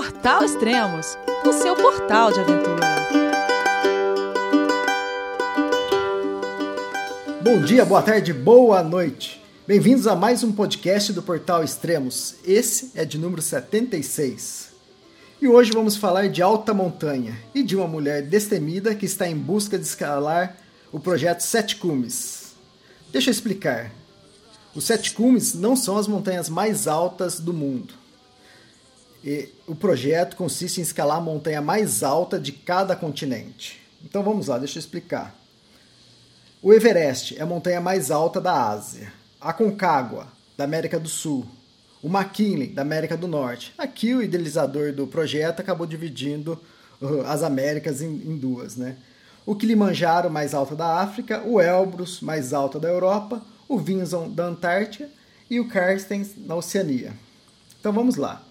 Portal Extremos, o seu portal de aventura. Bom dia, boa tarde, boa noite. Bem-vindos a mais um podcast do Portal Extremos. Esse é de número 76. E hoje vamos falar de alta montanha e de uma mulher destemida que está em busca de escalar o projeto Sete Cumes. Deixa eu explicar. Os Sete Cumes não são as montanhas mais altas do mundo. E o projeto consiste em escalar a montanha mais alta de cada continente. Então vamos lá, deixa eu explicar. O Everest é a montanha mais alta da Ásia. A Concagua, da América do Sul. O McKinley, da América do Norte. Aqui o idealizador do projeto acabou dividindo uh, as Américas em, duas, né? O Kilimanjaro, mais alta da África. O Elbrus, mais alta da Europa. O Vinson, da Antártida. E o Carstens, na Oceania. Então vamos lá.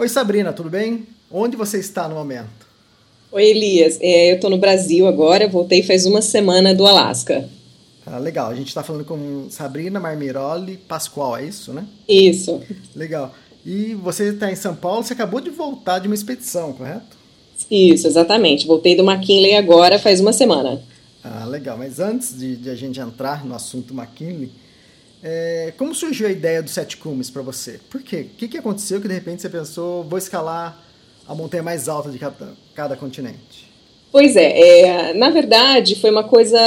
Oi Sabrina, tudo bem? Onde você está no momento? Oi Elias, é, eu estou no Brasil agora, voltei faz uma semana do Alasca. Ah, legal, a gente está falando com Sabrina Marmiroli Pascoal, é isso, né? Isso. Legal. E você está em São Paulo, você acabou de voltar de uma expedição, correto? Isso, exatamente. Voltei do McKinley agora faz uma semana. Ah, legal. Mas antes de, de a gente entrar no assunto McKinley, é, como surgiu a ideia do Sete Cumes para você? Por quê? O que, que aconteceu que de repente você pensou, vou escalar a montanha mais alta de cada, cada continente? Pois é, é, na verdade foi uma coisa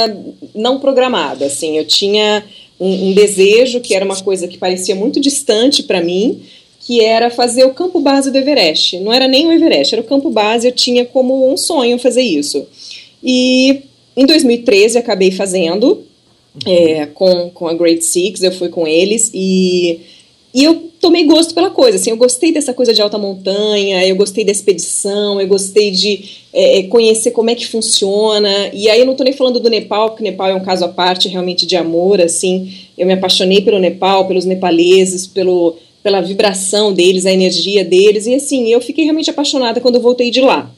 não programada. Assim, eu tinha um, um desejo que era uma coisa que parecia muito distante para mim, que era fazer o campo base do Everest. Não era nem o Everest, era o campo base. Eu tinha como um sonho fazer isso. E em 2013 acabei fazendo é, com, com a Great Six, eu fui com eles e, e eu tomei gosto pela coisa, assim, eu gostei dessa coisa de alta montanha, eu gostei da expedição, eu gostei de é, é conhecer como é que funciona, e aí eu não tô nem falando do Nepal, porque o Nepal é um caso à parte realmente de amor, assim, eu me apaixonei pelo Nepal, pelos nepaleses, pelo, pela vibração deles, a energia deles, e assim, eu fiquei realmente apaixonada quando eu voltei de lá.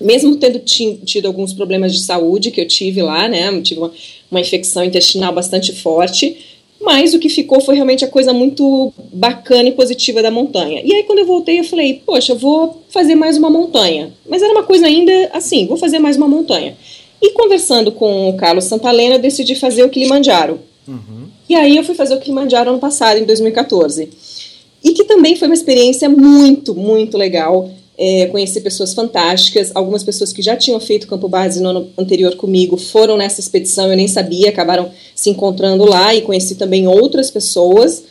Mesmo tendo tido alguns problemas de saúde que eu tive lá, né, eu tive uma, uma infecção intestinal bastante forte, mas o que ficou foi realmente a coisa muito bacana e positiva da montanha. E aí quando eu voltei eu falei, poxa, eu vou fazer mais uma montanha. Mas era uma coisa ainda assim, vou fazer mais uma montanha. E conversando com o Carlos Santalena, eu decidi fazer o Kilimanjaro. Uhum. E aí eu fui fazer o Kilimanjaro ano passado, em 2014. E que também foi uma experiência muito, muito legal é, conheci pessoas fantásticas, algumas pessoas que já tinham feito campo base no ano anterior comigo foram nessa expedição, eu nem sabia, acabaram se encontrando lá e conheci também outras pessoas.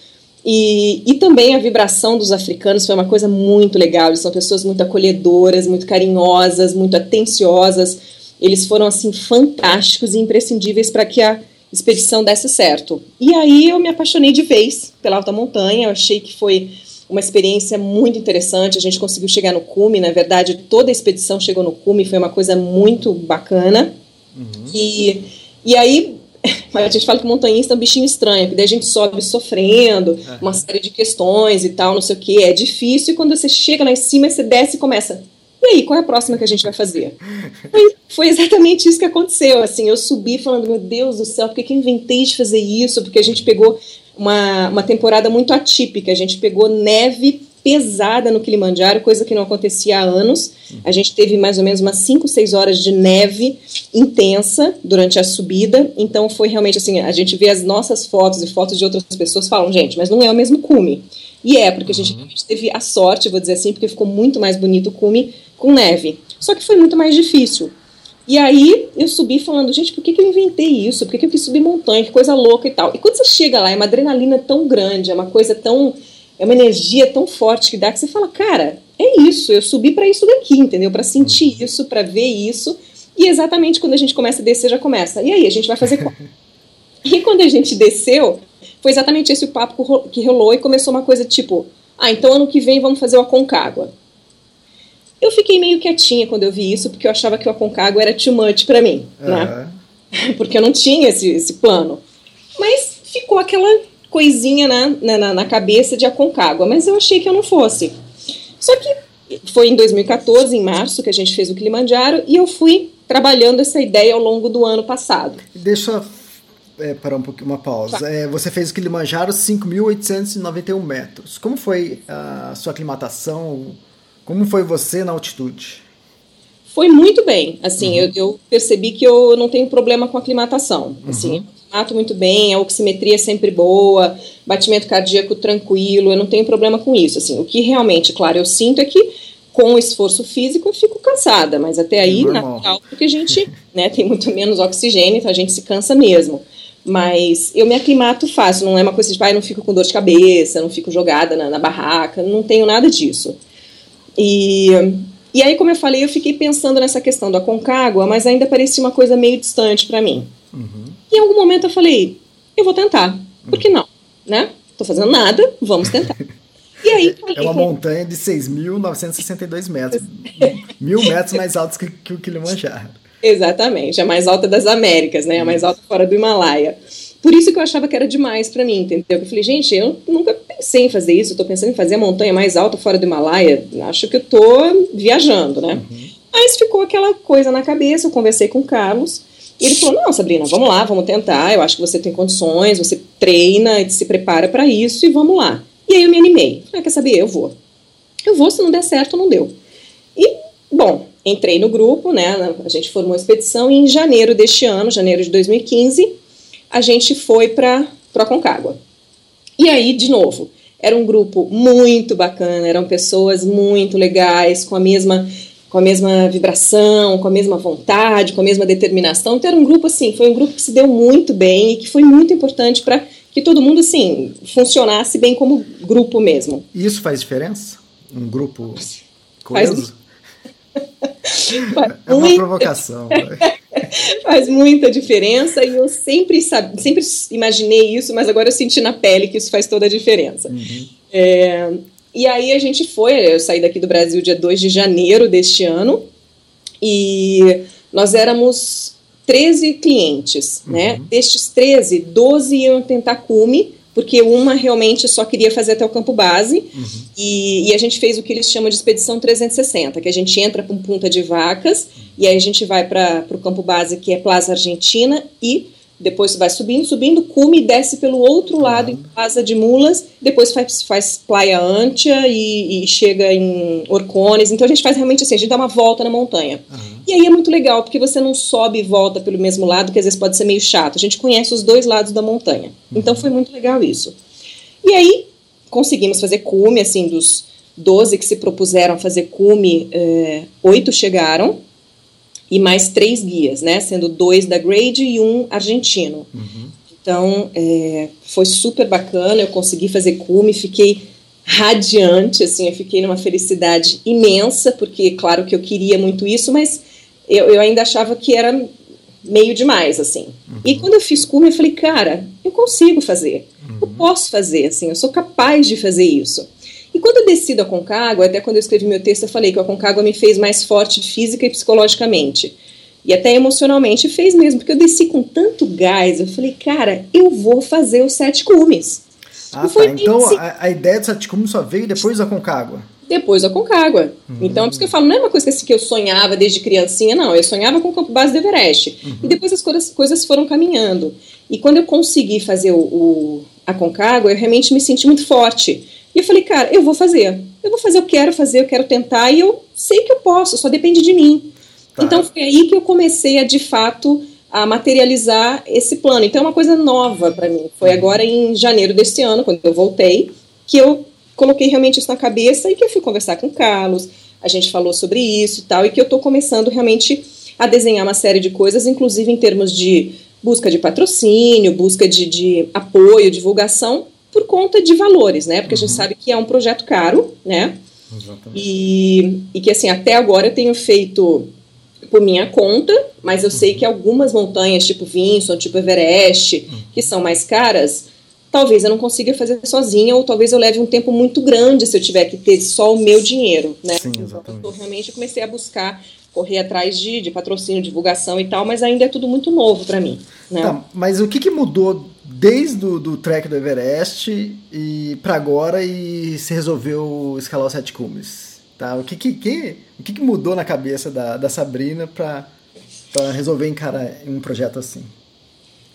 E, e também a vibração dos africanos foi uma coisa muito legal, eles são pessoas muito acolhedoras, muito carinhosas, muito atenciosas. Eles foram assim fantásticos e imprescindíveis para que a expedição desse certo. E aí eu me apaixonei de vez pela alta montanha, eu achei que foi uma experiência muito interessante. A gente conseguiu chegar no cume, na verdade, toda a expedição chegou no cume, foi uma coisa muito bacana. Uhum. E, e aí, a gente fala que montanhista é um bichinho estranho, porque daí a gente sobe sofrendo, uhum. uma série de questões e tal, não sei o que, é difícil, e quando você chega lá em cima, você desce e começa. E aí, qual é a próxima que a gente vai fazer? Foi, foi exatamente isso que aconteceu. Assim, eu subi falando, meu Deus do céu, por que, que eu inventei de fazer isso? Porque a gente pegou uma, uma temporada muito atípica. A gente pegou neve pesada no Kilimanjaro, coisa que não acontecia há anos. A gente teve mais ou menos umas 5, 6 horas de neve intensa durante a subida. Então foi realmente assim, a gente vê as nossas fotos e fotos de outras pessoas falam, gente, mas não é o mesmo cume. E é, porque a gente, uhum. teve a sorte, vou dizer assim, porque ficou muito mais bonito o cume com neve. Só que foi muito mais difícil. E aí eu subi falando, gente, por que, que eu inventei isso? Por que, que eu quis subir montanha? Que coisa louca e tal. E quando você chega lá, é uma adrenalina tão grande, é uma coisa tão. É uma energia tão forte que dá que você fala, cara, é isso, eu subi para isso daqui, entendeu? Para sentir uhum. isso, para ver isso. E exatamente quando a gente começa a descer, já começa. E aí, a gente vai fazer qual? e quando a gente desceu, foi exatamente esse o papo que rolou e começou uma coisa tipo, ah, então ano que vem vamos fazer o Aconcagua. Eu fiquei meio quietinha quando eu vi isso, porque eu achava que o Aconcagua era too much para mim, uhum. né? Porque eu não tinha esse, esse plano. Mas ficou aquela coisinha na, na, na cabeça de Aconcagua, mas eu achei que eu não fosse. Só que foi em 2014, em março, que a gente fez o Kilimanjaro, e eu fui trabalhando essa ideia ao longo do ano passado. Deixa é, parar um pouquinho, uma pausa. Tá. É, você fez o Kilimanjaro 5.891 metros. Como foi a sua aclimatação? Como foi você na altitude? Foi muito bem. Assim, uhum. eu, eu, percebi que eu não tenho problema com aclimatação. Assim, uhum. mato muito bem, a oximetria é sempre boa, batimento cardíaco tranquilo, eu não tenho problema com isso. Assim, o que realmente, claro, eu sinto é que com o esforço físico eu fico cansada, mas até aí, natural, porque a gente né, tem muito menos oxigênio, então a gente se cansa mesmo. Mas eu me aclimato fácil, não é uma coisa de, pai, ah, não fico com dor de cabeça, não fico jogada na, na barraca, não tenho nada disso. E, e aí, como eu falei, eu fiquei pensando nessa questão da Concagua, mas ainda parecia uma coisa meio distante para mim. Uhum. E em algum momento eu falei, eu vou tentar, por que não? Né? Tô fazendo nada, vamos tentar. E aí, é uma montanha de 6.962 metros. mil metros mais altos que, que o Kilimanjaro. Exatamente, a mais alta das Américas, né? A mais alta fora do Himalaia. Por isso que eu achava que era demais para mim, entendeu? Eu falei, gente, eu nunca pensei em fazer isso, eu tô pensando em fazer a montanha mais alta fora do Himalaia, acho que eu tô viajando, né? Uhum. Mas ficou aquela coisa na cabeça, eu conversei com o Carlos, e ele falou, não, Sabrina, vamos lá, vamos tentar, eu acho que você tem condições, você treina, se prepara para isso, e vamos lá. E aí eu me animei, falei, ah, quer saber, eu vou. Eu vou, se não der certo, não deu. E, bom, entrei no grupo, né? A gente formou a expedição e em janeiro deste ano, janeiro de 2015, a gente foi para a Concagua. E aí, de novo, era um grupo muito bacana, eram pessoas muito legais, com a mesma com a mesma vibração, com a mesma vontade, com a mesma determinação. Então era um grupo assim, foi um grupo que se deu muito bem e que foi muito importante para que todo mundo assim funcionasse bem como grupo mesmo. E isso faz diferença? Um grupo coeso? Faz é uma provocação. Faz muita diferença e eu sempre, sabe, sempre imaginei isso, mas agora eu senti na pele que isso faz toda a diferença. Uhum. É, e aí a gente foi, eu saí daqui do Brasil dia 2 de janeiro deste ano e nós éramos 13 clientes, né? uhum. né? Destes 13, 12 iam tentar cume, porque uma realmente só queria fazer até o campo base, uhum. e, e, a gente fez o que eles chamam de expedição 360, que a gente entra um Punta de Vacas, e aí a gente vai para o campo base, que é Plaza Argentina, e depois vai subindo, subindo, cume e desce pelo outro uhum. lado em Plaza de Mulas, depois faz, faz Playa Antia e, e, chega em Orcones, então a gente faz realmente assim, a gente dá uma volta na montanha. Uhum. E aí é muito legal, porque você não sobe e volta pelo mesmo lado, que às vezes pode ser meio chato, a gente conhece os dois lados da montanha, uhum. então foi muito legal isso. E aí conseguimos fazer cume, assim, dos 12 que se propuseram a fazer cume, é, oito chegaram, e mais três guias, né? Sendo dois da Grade e um argentino. Uhum. Então, é, foi super bacana, eu consegui fazer cume, fiquei radiante, assim, eu fiquei numa felicidade imensa, porque, claro que eu queria muito isso, mas eu, eu ainda achava que era meio demais, assim. Uhum. E quando eu fiz cume, eu falei, cara, eu consigo fazer, uhum. eu posso fazer, assim, eu sou capaz de fazer isso. E quando eu desci da Concagua, até quando eu escrevi meu texto, eu falei que a Concagua me fez mais forte física e psicologicamente. E até emocionalmente fez mesmo, porque eu desci com tanto gás, eu falei, cara, eu vou fazer os sete cumes. Ah, tá. Então a, a, ideia do sete cumes só veio depois da Concagua? Depois da Concagua. Uhum. Então, é por isso que eu falo, não é uma coisa assim, que eu sonhava desde criancinha, não. Eu sonhava com o campo base do Everest. Uhum. E depois as coisas, coisas foram caminhando. E quando eu consegui fazer o, o, a Concagua, eu realmente me senti muito forte. E eu falei, cara, eu vou fazer. Eu vou fazer, eu quero fazer, eu quero tentar, e eu sei que eu posso, só depende de mim. Tá. Então foi aí que eu comecei a, de fato, a materializar esse plano. Então é uma coisa nova para mim. Foi uhum. agora em janeiro deste ano, quando eu voltei, que eu coloquei realmente isso na cabeça e que eu fui conversar com o Carlos, a gente falou sobre isso e tal, e que eu estou começando realmente a desenhar uma série de coisas, inclusive em termos de busca de patrocínio, busca de, de apoio, divulgação, por conta de valores, né? Porque uhum. a gente uhum. sabe que é um projeto caro, né? Exatamente. E, e que, assim, até agora eu tenho feito por minha conta, mas eu uhum. sei que algumas montanhas, tipo Vinson, tipo Everest, uhum. que são mais caras, talvez eu não consiga fazer sozinha, ou talvez eu leve um tempo muito grande se eu tiver que ter só o meu dinheiro, né? Sim, exatamente. Então, eu realmente comecei a buscar correr atrás de, de patrocínio, divulgação e tal, mas ainda é tudo muito novo para mim. Né? Tá, mas o que, que mudou desde o do trek do Everest e para agora e se resolveu escalar os sete cumes? Tá? O que, que, que, o que, que mudou na cabeça da, da Sabrina para resolver encarar um projeto assim?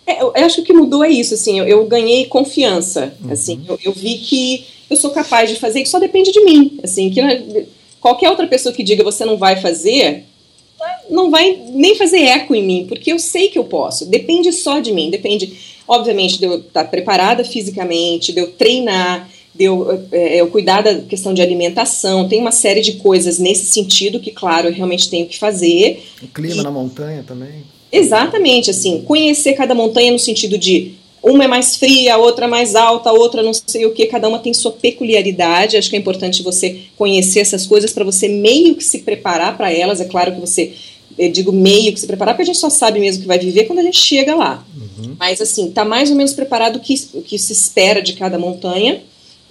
É, eu acho que mudou é isso, assim, eu, eu ganhei confiança, uhum. assim, eu, eu, vi que eu sou capaz de fazer, que só depende de mim, assim, que qualquer outra pessoa que diga você não vai fazer, não vai nem fazer eco em mim, porque eu sei que eu posso. Depende só de mim, depende, obviamente, de eu estar preparada fisicamente, de eu treinar, de eu, é, eu cuidar da questão de alimentação. Tem uma série de coisas nesse sentido que, claro, eu realmente tenho que fazer. O clima e, na montanha também. Exatamente, assim, conhecer cada montanha no sentido de uma é mais fria, a outra é mais alta, a outra não sei o que, cada uma tem sua peculiaridade. Acho que é importante você conhecer essas coisas para você meio que se preparar para elas. É claro que você, eu digo meio que se preparar, porque a gente só sabe mesmo que vai viver quando a gente chega lá. Uhum. Mas assim, tá mais ou menos preparado o que, o que se espera de cada montanha.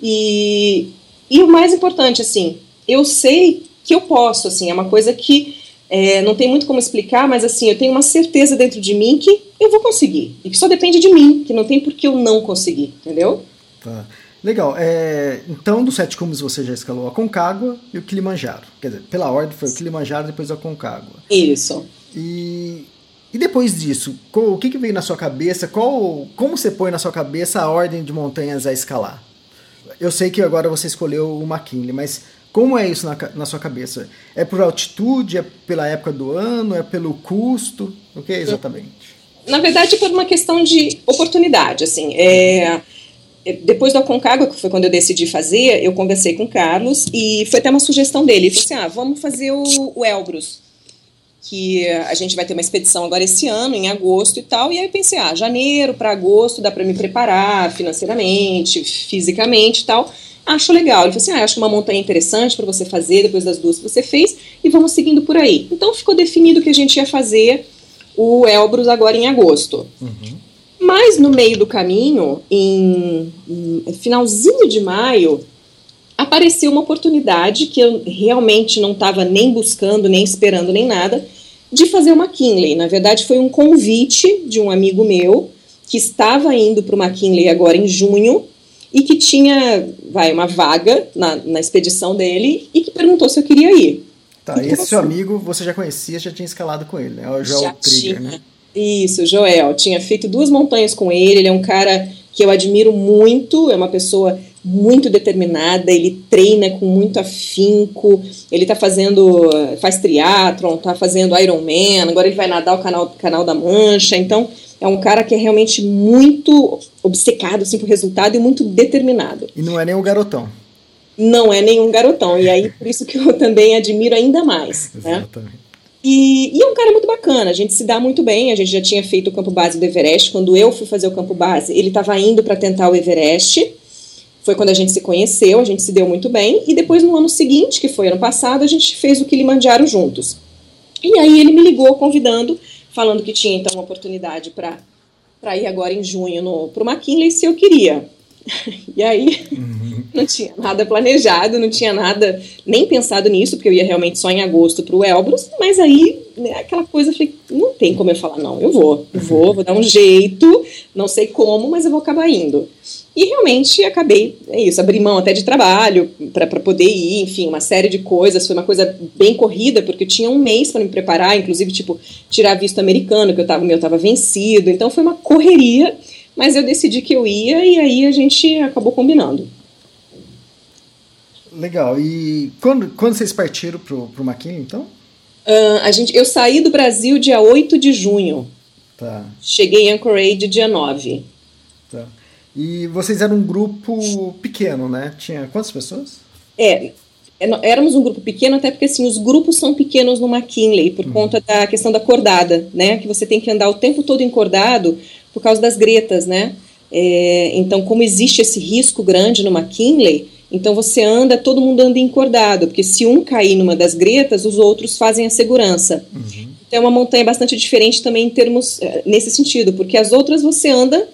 E, e o mais importante, assim, eu sei que eu posso, assim, é uma coisa que é, não tem muito como explicar, mas assim, eu tenho uma certeza dentro de mim que eu vou conseguir. E que só depende de mim, que não tem por que eu não conseguir, entendeu? Tá. Legal. É, então, dos sete cumes você já escalou a Concagua e o Kilimanjaro. Quer dizer, pela ordem foi o Kilimanjaro depois a Concagua. Isso. E, e depois disso, qual, o que, que veio na sua cabeça? Qual, como você põe na sua cabeça a ordem de montanhas a escalar? Eu sei que agora você escolheu o McKinley, mas como é isso na, na sua cabeça? É por altitude? É pela época do ano? É pelo custo? O que é exatamente? Na verdade, é por uma questão de oportunidade. Assim, é, depois do Aconcagua, que foi quando eu decidi fazer, eu conversei com o Carlos e foi até uma sugestão dele. Ele falou assim: ah, vamos fazer o, o Elbrus que a gente vai ter uma expedição agora esse ano, em agosto e tal. E aí eu pensei, ah, janeiro para agosto dá para me preparar financeiramente, fisicamente e tal acho legal. Ele falou assim: ah, acho uma montanha interessante para você fazer depois das duas que você fez e vamos seguindo por aí. Então ficou definido que a gente ia fazer o Elbrus agora em agosto. Uhum. Mas no meio do caminho, em, em finalzinho de maio, apareceu uma oportunidade que eu realmente não estava nem buscando, nem esperando, nem nada, de fazer uma McKinley. Na verdade, foi um convite de um amigo meu que estava indo para o McKinley agora em junho e que tinha, vai, uma vaga na, na expedição dele e que perguntou se eu queria ir. Tá, então, esse seu amigo você já conhecia, já tinha escalado com ele, né? O Joel já Krieger, tinha. né? Isso, Joel. Tinha feito duas montanhas com ele, ele é um cara que eu admiro muito, é uma pessoa muito determinada, ele treina com muito afinco, ele tá fazendo, faz triatlon, tá fazendo Ironman, agora ele vai nadar o canal, canal da Mancha, então é um cara que é realmente muito obcecado assim, por resultado e muito determinado. E não é nem um garotão. Não é nenhum garotão. E aí, por isso que eu também admiro ainda mais. Né? E, e, é um cara muito bacana, a gente se dá muito bem. A gente já tinha feito o campo base do Everest. Quando eu fui fazer o campo base, ele estava indo para tentar o Everest. Foi quando a gente se conheceu, a gente se deu muito bem. E depois, no ano seguinte, que foi ano passado, a gente fez o Kilimanjaro juntos. E aí ele me ligou convidando falando que tinha então uma oportunidade para ir agora em junho para o McKinley se eu queria. E aí uhum. não tinha nada planejado, não tinha nada nem pensado nisso, porque eu ia realmente só em agosto para o Elbrus, mas aí né, aquela coisa, eu falei, não tem como eu falar, não, eu vou, eu vou, vou dar um jeito, não sei como, mas eu vou acabar indo. E realmente acabei, é isso, abri mão até de trabalho para poder ir, enfim, uma série de coisas. Foi uma coisa bem corrida, porque eu tinha um mês para me preparar, inclusive, tipo, tirar visto americano, que eu tava, meu estava vencido. Então foi uma correria, mas eu decidi que eu ia e aí a gente acabou combinando. Legal. E quando, quando vocês partiram pro, pro McKinley, então? Uh, a gente, eu saí do Brasil dia 8 de junho. Tá. Cheguei em Anchorage dia 9. Tá. E vocês eram um grupo pequeno, né? Tinha quantas pessoas? É, é éramos um grupo pequeno, até porque assim, os grupos são pequenos no McKinley, por uhum. conta da questão da cordada, né? Que você tem que andar o tempo todo encordado por causa das gretas, né? É, então, como existe esse risco grande no McKinley, então você anda, todo mundo anda encordado, porque se um cair numa das gretas, os outros fazem a segurança. Uhum. Então é uma montanha bastante diferente também em termos, é, nesse sentido, porque as outras você anda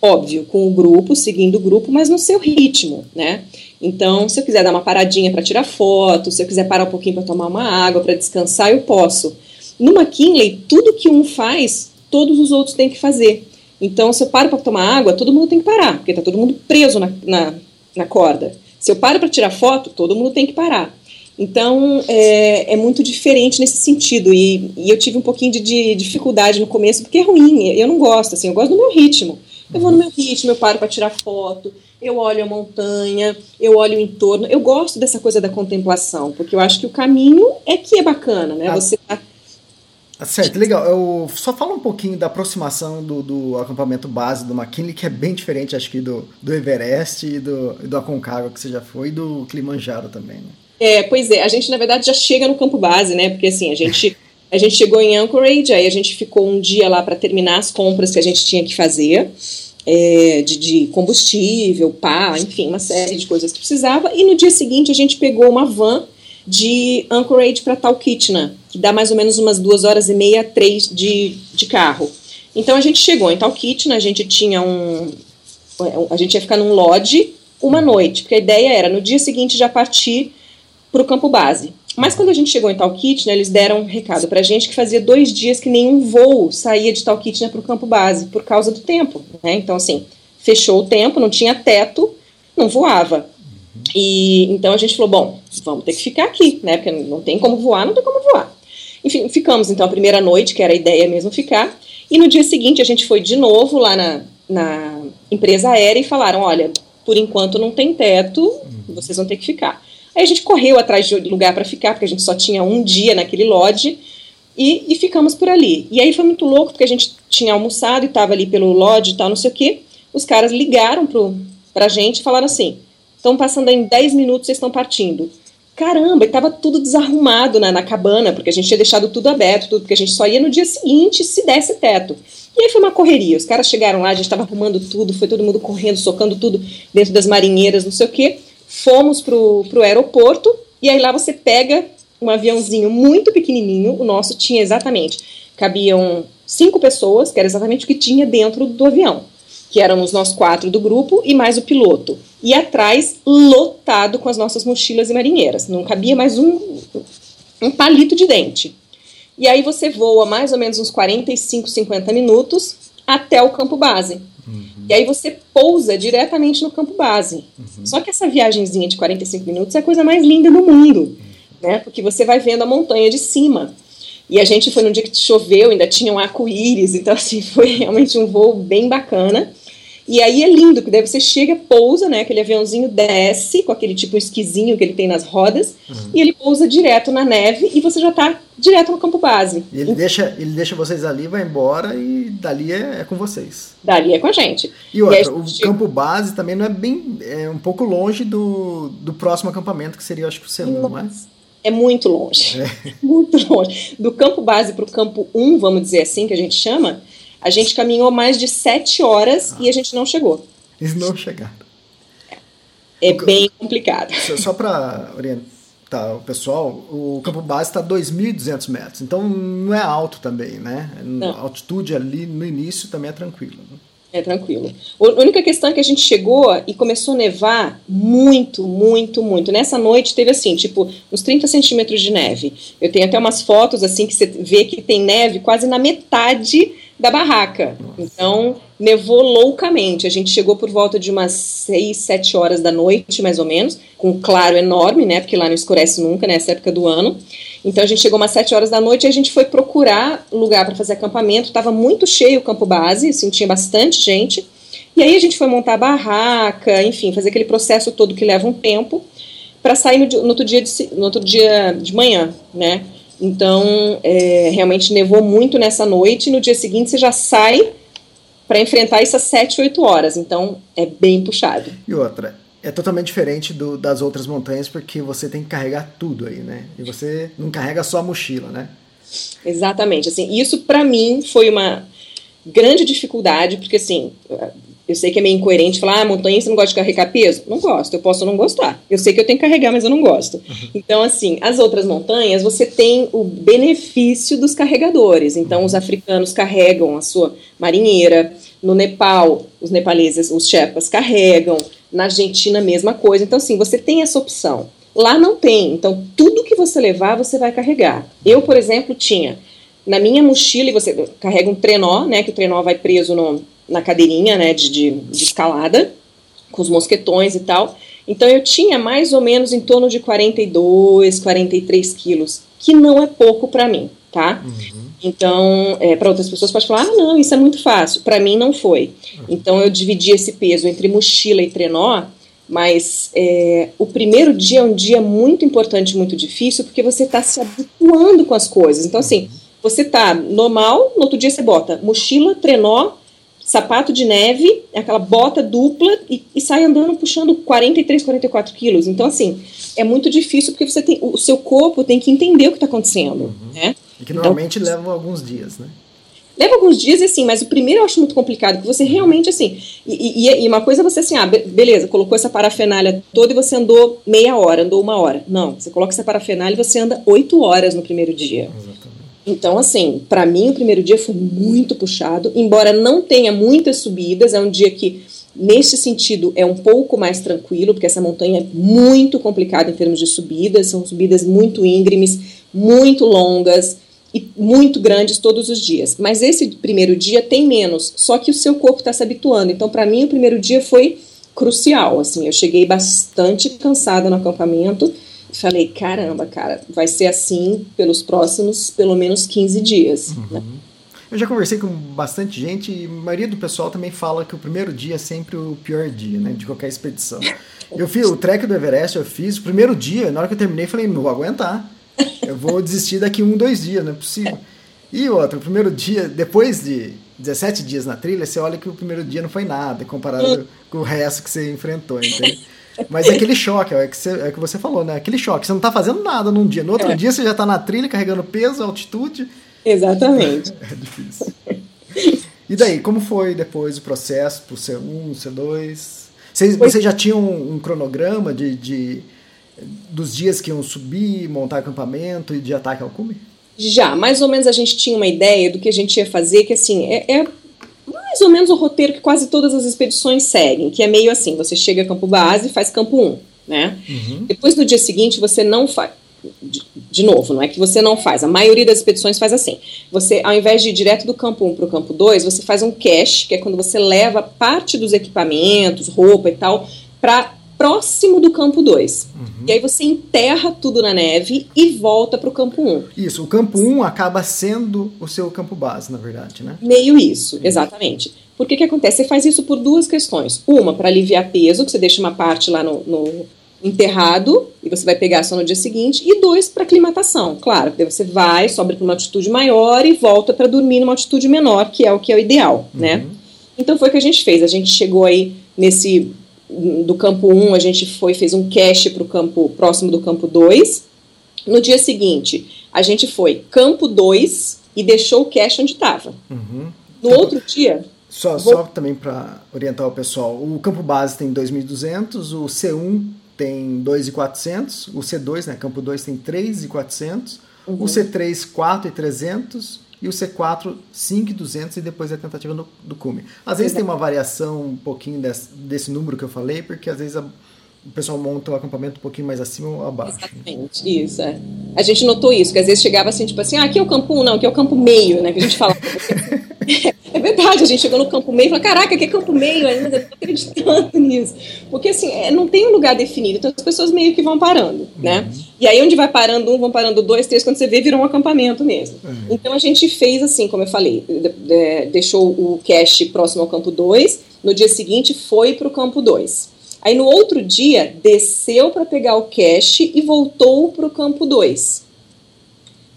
óbvio, com o grupo, seguindo o grupo, mas no seu ritmo, né? Então, se eu quiser dar uma paradinha para tirar foto, se eu quiser parar um pouquinho para tomar uma água, para descansar, eu posso. No McKinley, tudo que um faz, todos os outros têm que fazer. Então, se eu paro para tomar água, todo mundo tem que parar, porque está todo mundo preso na, na, na corda. Se eu paro para tirar foto, todo mundo tem que parar. Então, é, é, muito diferente nesse sentido. E, e eu tive um pouquinho de, de, dificuldade no começo, porque é ruim. Eu não gosto, assim, eu gosto do meu ritmo. Eu vou no meu ritmo, eu paro para tirar foto, eu olho a montanha, eu olho o entorno. Eu gosto dessa coisa da contemplação, porque eu acho que o caminho é que é bacana, né? Ah. Você tá certo, legal. Eu só falo um pouquinho da aproximação do, do, acampamento base do McKinley, que é bem diferente, acho que, do, do Everest e do, do Aconcagua, que você já foi, e do Kilimanjaro também, né? É, pois é. A gente, na verdade, já chega no campo base, né? Porque, assim, a gente, a gente chegou em Anchorage, aí a gente ficou um dia lá para terminar as compras que a gente tinha que fazer, é, de, de combustível, pá, enfim, uma série de coisas que precisava. E no dia seguinte a gente pegou uma van de Anchorage para Talkeetna, que dá mais ou menos umas duas horas e meia, três de, de carro. Então a gente chegou em Talkeetna, a gente tinha um, a gente ia ficar num lodge uma noite, porque a ideia era no dia seguinte já partir para o campo base. Mas quando a gente chegou em Talkeetna, eles deram um recado para a gente que fazia dois dias que nenhum voo saía de Talkeetna para o campo base por causa do tempo. Né? Então assim, fechou o tempo, não tinha teto, não voava. E então a gente falou, bom, vamos ter que ficar aqui, né? Porque não tem como voar, não tem como voar. Enfim, ficamos então a primeira noite, que era a ideia mesmo ficar, e no dia seguinte a gente foi de novo lá na, na empresa aérea e falaram, olha, por enquanto não tem teto, vocês vão ter que ficar. Aí a gente correu atrás de lugar para ficar, porque a gente só tinha um dia naquele lodge, e, e, ficamos por ali. E aí foi muito louco, porque a gente tinha almoçado e estava ali pelo lodge e tal, não sei o quê. Os caras ligaram pro, pra gente e falaram assim: Estão passando em 10 minutos, vocês estão partindo. Caramba, e tava tudo desarrumado na, na, cabana, porque a gente tinha deixado tudo aberto, tudo, porque a gente só ia no dia seguinte se desse teto. E aí foi uma correria. Os caras chegaram lá, a gente estava arrumando tudo, foi todo mundo correndo, socando tudo dentro das marinheiras, não sei o quê. Fomos pro, pro aeroporto, e aí lá você pega um aviãozinho muito pequenininho, o nosso tinha exatamente, cabiam cinco pessoas, que era exatamente o que tinha dentro do avião que éramos nós quatro do grupo e mais o piloto. E atrás, lotado com as nossas mochilas e marinheiras. Não cabia mais um, um palito de dente. E aí você voa mais ou menos uns 45, 50 minutos até o campo base. Uhum. E aí você pousa diretamente no campo base. Uhum. Só que essa viagemzinha de 45 minutos é a coisa mais linda do mundo, uhum. né? Porque você vai vendo a montanha de cima. E a gente foi num dia que choveu, ainda tinha um arco-íris, então assim, foi realmente um voo bem bacana. E aí é lindo, que daí você chega, pousa, né? Aquele aviãozinho desce com aquele tipo esquisinho que ele tem nas rodas, uhum. e ele pousa direto na neve e você já está direto no campo base. E ele, deixa, ele deixa vocês ali, vai embora e dali é, é com vocês. Dali é com a gente. E outra, e o chega... campo base também não é bem. é um pouco longe do, do próximo acampamento, que seria, acho que o C1, não é? É muito longe. É. Muito longe. Do campo base para o campo 1, vamos dizer assim, que a gente chama, a gente caminhou mais de sete horas ah. e a gente não chegou. Eles não chegaram. É, é bem complicado. Só para orientar o pessoal, o campo base está a 2.200 metros, então não é alto também, né? Não. A altitude ali no início também é tranquila. Né? É tranquilo. A única questão é que a gente chegou e começou a nevar muito, muito, muito. Nessa noite teve assim, tipo, uns 30 centímetros de neve. Eu tenho até umas fotos assim que você vê que tem neve quase na metade da barraca. Então, nevou loucamente. A gente chegou por volta de umas 6, 7 horas da noite, mais ou menos, com um claro enorme, né? Porque lá não escurece nunca nessa época do ano. Então a gente chegou umas 7 horas da noite e a gente foi procurar lugar para fazer acampamento. Estava muito cheio o campo base, assim, tinha bastante gente. E aí a gente foi montar a barraca, enfim, fazer aquele processo todo que leva um tempo para sair no, no, outro dia de, no outro dia de manhã, né? Então, é, realmente nevou muito nessa noite e no dia seguinte você já sai para enfrentar essas 7, 8 horas. Então, é bem puxado. E outra, é totalmente diferente do, das outras montanhas porque você tem que carregar tudo aí, né? E você não carrega só a mochila, né? Exatamente. Assim, isso para mim foi uma grande dificuldade, porque assim, eu sei que é meio incoerente falar, ah, montanha você não gosta de carregar peso? Não gosto, eu posso não gostar. Eu sei que eu tenho que carregar, mas eu não gosto. Uhum. Então, assim, as outras montanhas, você tem o benefício dos carregadores. Então, os africanos carregam a sua marinheira. No Nepal, os nepaleses, os Sherpas, carregam. Na Argentina, mesma coisa. Então, assim, você tem essa opção. Lá não tem. Então, tudo que você levar, você vai carregar. Eu, por exemplo, tinha na minha mochila, e você carrega um trenó, né? Que o trenó vai preso no na cadeirinha, né, de, de, de escalada, com os mosquetões e tal. Então eu tinha mais ou menos em torno de 42, 43 quilos, que não é pouco para mim, tá? Uhum. Então, é, para outras pessoas pode falar, ah, não, isso é muito fácil. Para mim não foi. Então eu dividi esse peso entre mochila e trenó, mas é, o primeiro dia é um dia muito importante, muito difícil, porque você está se habituando com as coisas. Então, assim, você está normal, no outro dia você bota mochila, trenó, sapato de neve, aquela bota dupla e, e, sai andando puxando 43, 44 quilos. Então, assim, é muito difícil porque você tem, o seu corpo tem que entender o que está acontecendo. Uhum. Né? E que normalmente então, leva alguns dias, né? Leva alguns dias, assim, mas o primeiro eu acho muito complicado, porque você realmente, assim, e, e, e uma coisa é você, assim, ah, beleza, colocou essa parafernália toda e você andou meia hora, andou uma hora. Não, você coloca essa parafernália e você anda oito horas no primeiro dia. Exatamente. Então, assim, para mim o primeiro dia foi muito puxado, embora não tenha muitas subidas, é um dia que, nesse sentido, é um pouco mais tranquilo, porque essa montanha é muito complicada em termos de subidas, são subidas muito íngremes, muito longas e muito grandes todos os dias. Mas esse primeiro dia tem menos, só que o seu corpo está se habituando. Então, para mim, o primeiro dia foi crucial. Assim, eu cheguei bastante cansada no acampamento falei, caramba, cara, vai ser assim pelos próximos pelo menos 15 dias. Uhum. Né? Eu já conversei com bastante gente e a maioria do pessoal também fala que o primeiro dia é sempre o pior dia, né, de qualquer expedição. Eu fiz o trek do Everest, eu fiz o primeiro dia, na hora que eu terminei, falei, não vou aguentar. Eu vou desistir daqui um, dois dias, não é possível. E outro, o primeiro dia, depois de 17 dias na trilha, você olha que o primeiro dia não foi nada comparado hum. com o resto que você enfrentou, entende? Mas é aquele choque, é que, você, é que você falou, né? Aquele choque. Você não tá fazendo nada num dia. No outro é. dia você já tá na trilha carregando peso, altitude. Exatamente. É, difícil. E daí, como foi depois o processo pro C1, C2? Vocês, vocês já tinham um, um cronograma de, de, dos dias que iam subir, montar acampamento e de ataque ao cume? Já, mais ou menos a gente tinha uma ideia do que a gente ia fazer, que assim, é, é mais ou menos o roteiro que quase todas as expedições seguem, que é meio assim: você chega a campo base e faz campo 1, né? Uhum. Depois no dia seguinte você não faz. De, de, novo, não é que você não faz, a maioria das expedições faz assim. Você, ao invés de ir direto do campo 1 para o campo 2, você faz um cache, que é quando você leva parte dos equipamentos, roupa e tal, para próximo do campo 2. Uhum. E aí você enterra tudo na neve e volta para o campo 1. Um. Isso, o campo 1 um acaba sendo o seu campo base, na verdade, né? Meio isso, exatamente. Por que que acontece? Você faz isso por duas questões. Uma, para aliviar peso, que você deixa uma parte lá no, no enterrado e você vai pegar só no dia seguinte. E dois, para aclimatação, claro. Daí você vai, sobe para uma altitude maior e volta para dormir numa altitude menor, que é o que é o ideal, né? uhum. né? Então foi o que a gente fez. A gente chegou aí nesse do campo 1, a gente foi fez um cache para o campo próximo do campo 2. No dia seguinte, a gente foi campo 2 e deixou o cache onde estava. Uhum. No então, outro dia. Só, vou... só também para orientar o pessoal: o campo base tem 2.200, o C1 tem 2.400, o C2, né, campo 2 tem 3.400, uhum. o C3 4.300 e o C4 5,200 e depois a tentativa do, do cume. Às vezes tem uma variação um pouquinho desse, desse número que eu falei, porque às vezes a, o pessoal monta o acampamento um pouquinho mais acima ou abaixo. Exatamente, isso, é. A gente notou isso, que às vezes chegava assim, tipo assim, ah, aqui é o campo 1, não, aqui é o campo meio, né, que a gente fala. É verdade, a gente chegou no campo meio e falou, caraca, aqui é campo meio ainda, eu tô acreditando nisso. Porque assim, é, não tem um lugar definido, então as pessoas meio que vão parando, né? Uhum. E aí onde vai parando um, vão parando dois, três, quando você vê, virou um acampamento mesmo. Uhum. Então a gente fez assim, como eu falei, de, de, deixou o cache próximo ao campo 2, no dia seguinte foi para o campo 2. Aí no outro dia, desceu para pegar o cache e voltou para o campo 2.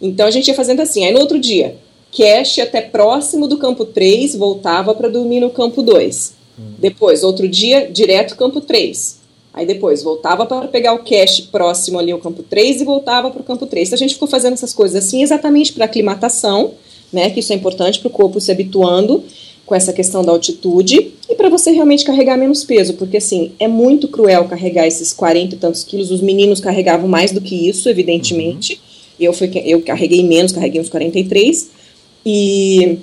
Então a gente ia fazendo assim. Aí no outro dia, cache até próximo do campo 3, voltava para dormir no campo 2. Hum. Depois, outro dia, direto campo 3. Aí depois, voltava para pegar o cache próximo ali ao campo 3 e voltava para o campo 3. Então, a gente ficou fazendo essas coisas assim exatamente para aclimatação, né, que isso é importante para o corpo se habituando com essa questão da altitude e para você realmente carregar menos peso, porque assim, é muito cruel carregar esses 40 e tantos quilos, os meninos carregavam mais do que isso, evidentemente, uhum. eu, fui, eu carreguei menos, carreguei uns 43, e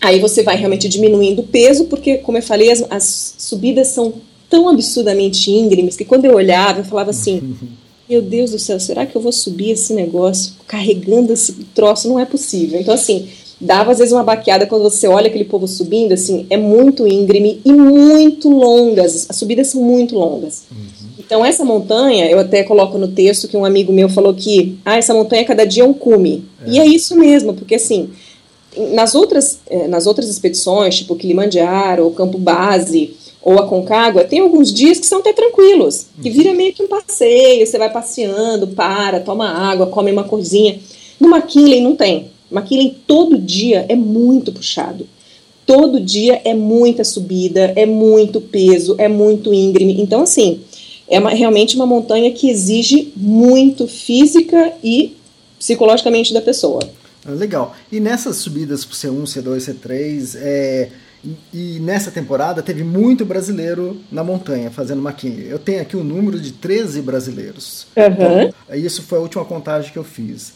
aí você vai realmente diminuindo o peso, porque, como eu falei, as, as subidas são tão absurdamente íngremes que quando eu olhava, eu falava assim: Meu Deus do céu, será que eu vou subir esse negócio carregando esse troço? Não é possível. Então, assim, dava às vezes uma baqueada quando você olha aquele povo subindo, assim, é muito íngreme e muito longas. As subidas são muito longas. Uhum. Então, essa montanha, eu até coloco no texto que um amigo meu falou que, ah, essa montanha cada dia é um cume. É. E é isso mesmo, porque assim nas outras, eh, nas outras expedições, tipo Kilimanjaro, Campo Base, ou a Concagua, tem alguns dias que são até tranquilos, que vira meio que um passeio, você vai passeando, para, toma água, come uma coisinha. No McKinley não tem. McKinley todo dia é muito puxado. Todo dia é muita subida, é muito peso, é muito íngreme. Então, assim, é uma, realmente uma montanha que exige muito física e psicologicamente da pessoa. Ah, legal. E nessas subidas para C1, C2, C3, é, e, e, nessa temporada teve muito brasileiro na montanha fazendo McKinley. Eu tenho aqui o um número de 13 brasileiros. Uhum. Então, isso foi a última contagem que eu fiz.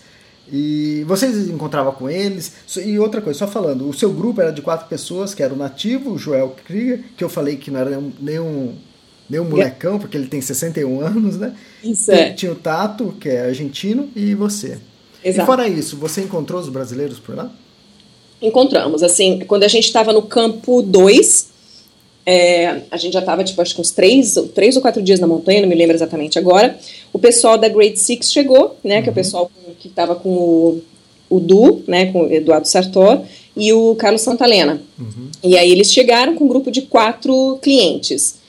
E vocês encontravam com eles? E outra coisa, só falando, o seu grupo era de quatro pessoas, que era o nativo, o Joel Krieger, que eu falei que não era nenhum, nenhum, nenhum molecão, porque ele tem 61 anos, né? Isso é. Tinha o Tato, que é argentino, e você. Exato. E fora isso, você encontrou os brasileiros por lá? Encontramos. Assim, quando a gente estava no campo 2, é, a gente já estava, tipo, acho que uns três, três ou quatro dias na montanha, não me lembro exatamente agora. O pessoal da Grade Six chegou, né? Uhum. Que é o pessoal que estava com o, o Du, né? Com o Eduardo Sartor e o Carlos Santalena. Uhum. E aí eles chegaram com um grupo de quatro clientes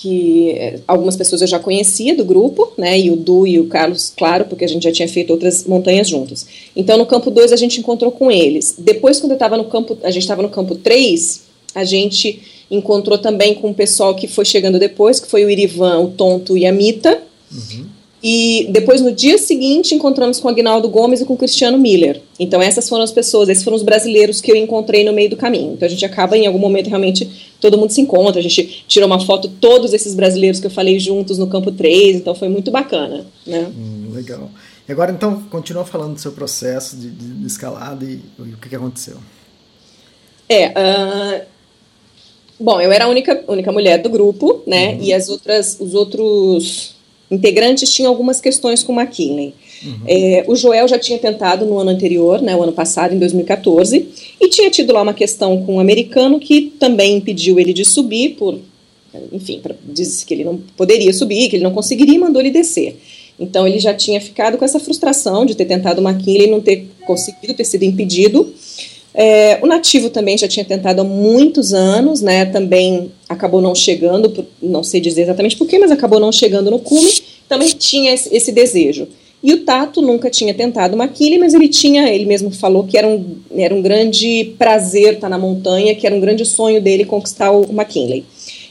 que é, algumas pessoas eu já conhecia do grupo, né, e o Du e o Carlos, claro, porque a gente já tinha feito outras montanhas juntos. Então, no campo 2 a gente encontrou com eles. Depois, quando eu estava no campo, a gente estava no campo 3, a gente encontrou também com o pessoal que foi chegando depois, que foi o Irivan, o Tonto e a Mita. Uhum. E depois, no dia seguinte, encontramos com o Agnaldo Gomes e com o Cristiano Miller. Então, essas foram as pessoas, esses foram os brasileiros que eu encontrei no meio do caminho. Então, a gente acaba, em algum momento, realmente, todo mundo se encontra. A gente tirou uma foto, todos esses brasileiros que eu falei juntos no campo 3. Então, foi muito bacana. Né? Hum, legal. E agora, então, continua falando do seu processo de, de, de escalada e, e, o que, que aconteceu. É, uh, bom, eu era a única, única mulher do grupo, né? Uhum. E as outras, os outros integrantes tinham algumas questões com McKinley. Uhum. É, o Joel já tinha tentado no ano anterior, né, o ano passado, em 2014, e tinha tido lá uma questão com um americano que também impediu ele de subir, por, enfim, pra, disse que ele não poderia subir, que ele não conseguiria e mandou ele descer. Então ele já tinha ficado com essa frustração de ter tentado o McKinley e não ter conseguido, ter sido impedido. É, o nativo também já tinha tentado há muitos anos, né? Também acabou não chegando, não sei dizer exatamente porquê, mas acabou não chegando no cume. Também tinha esse, desejo. E o Tato nunca tinha tentado o McKinley, mas ele tinha, ele mesmo falou que era um, era um grande prazer estar na montanha, que era um grande sonho dele conquistar o McKinley.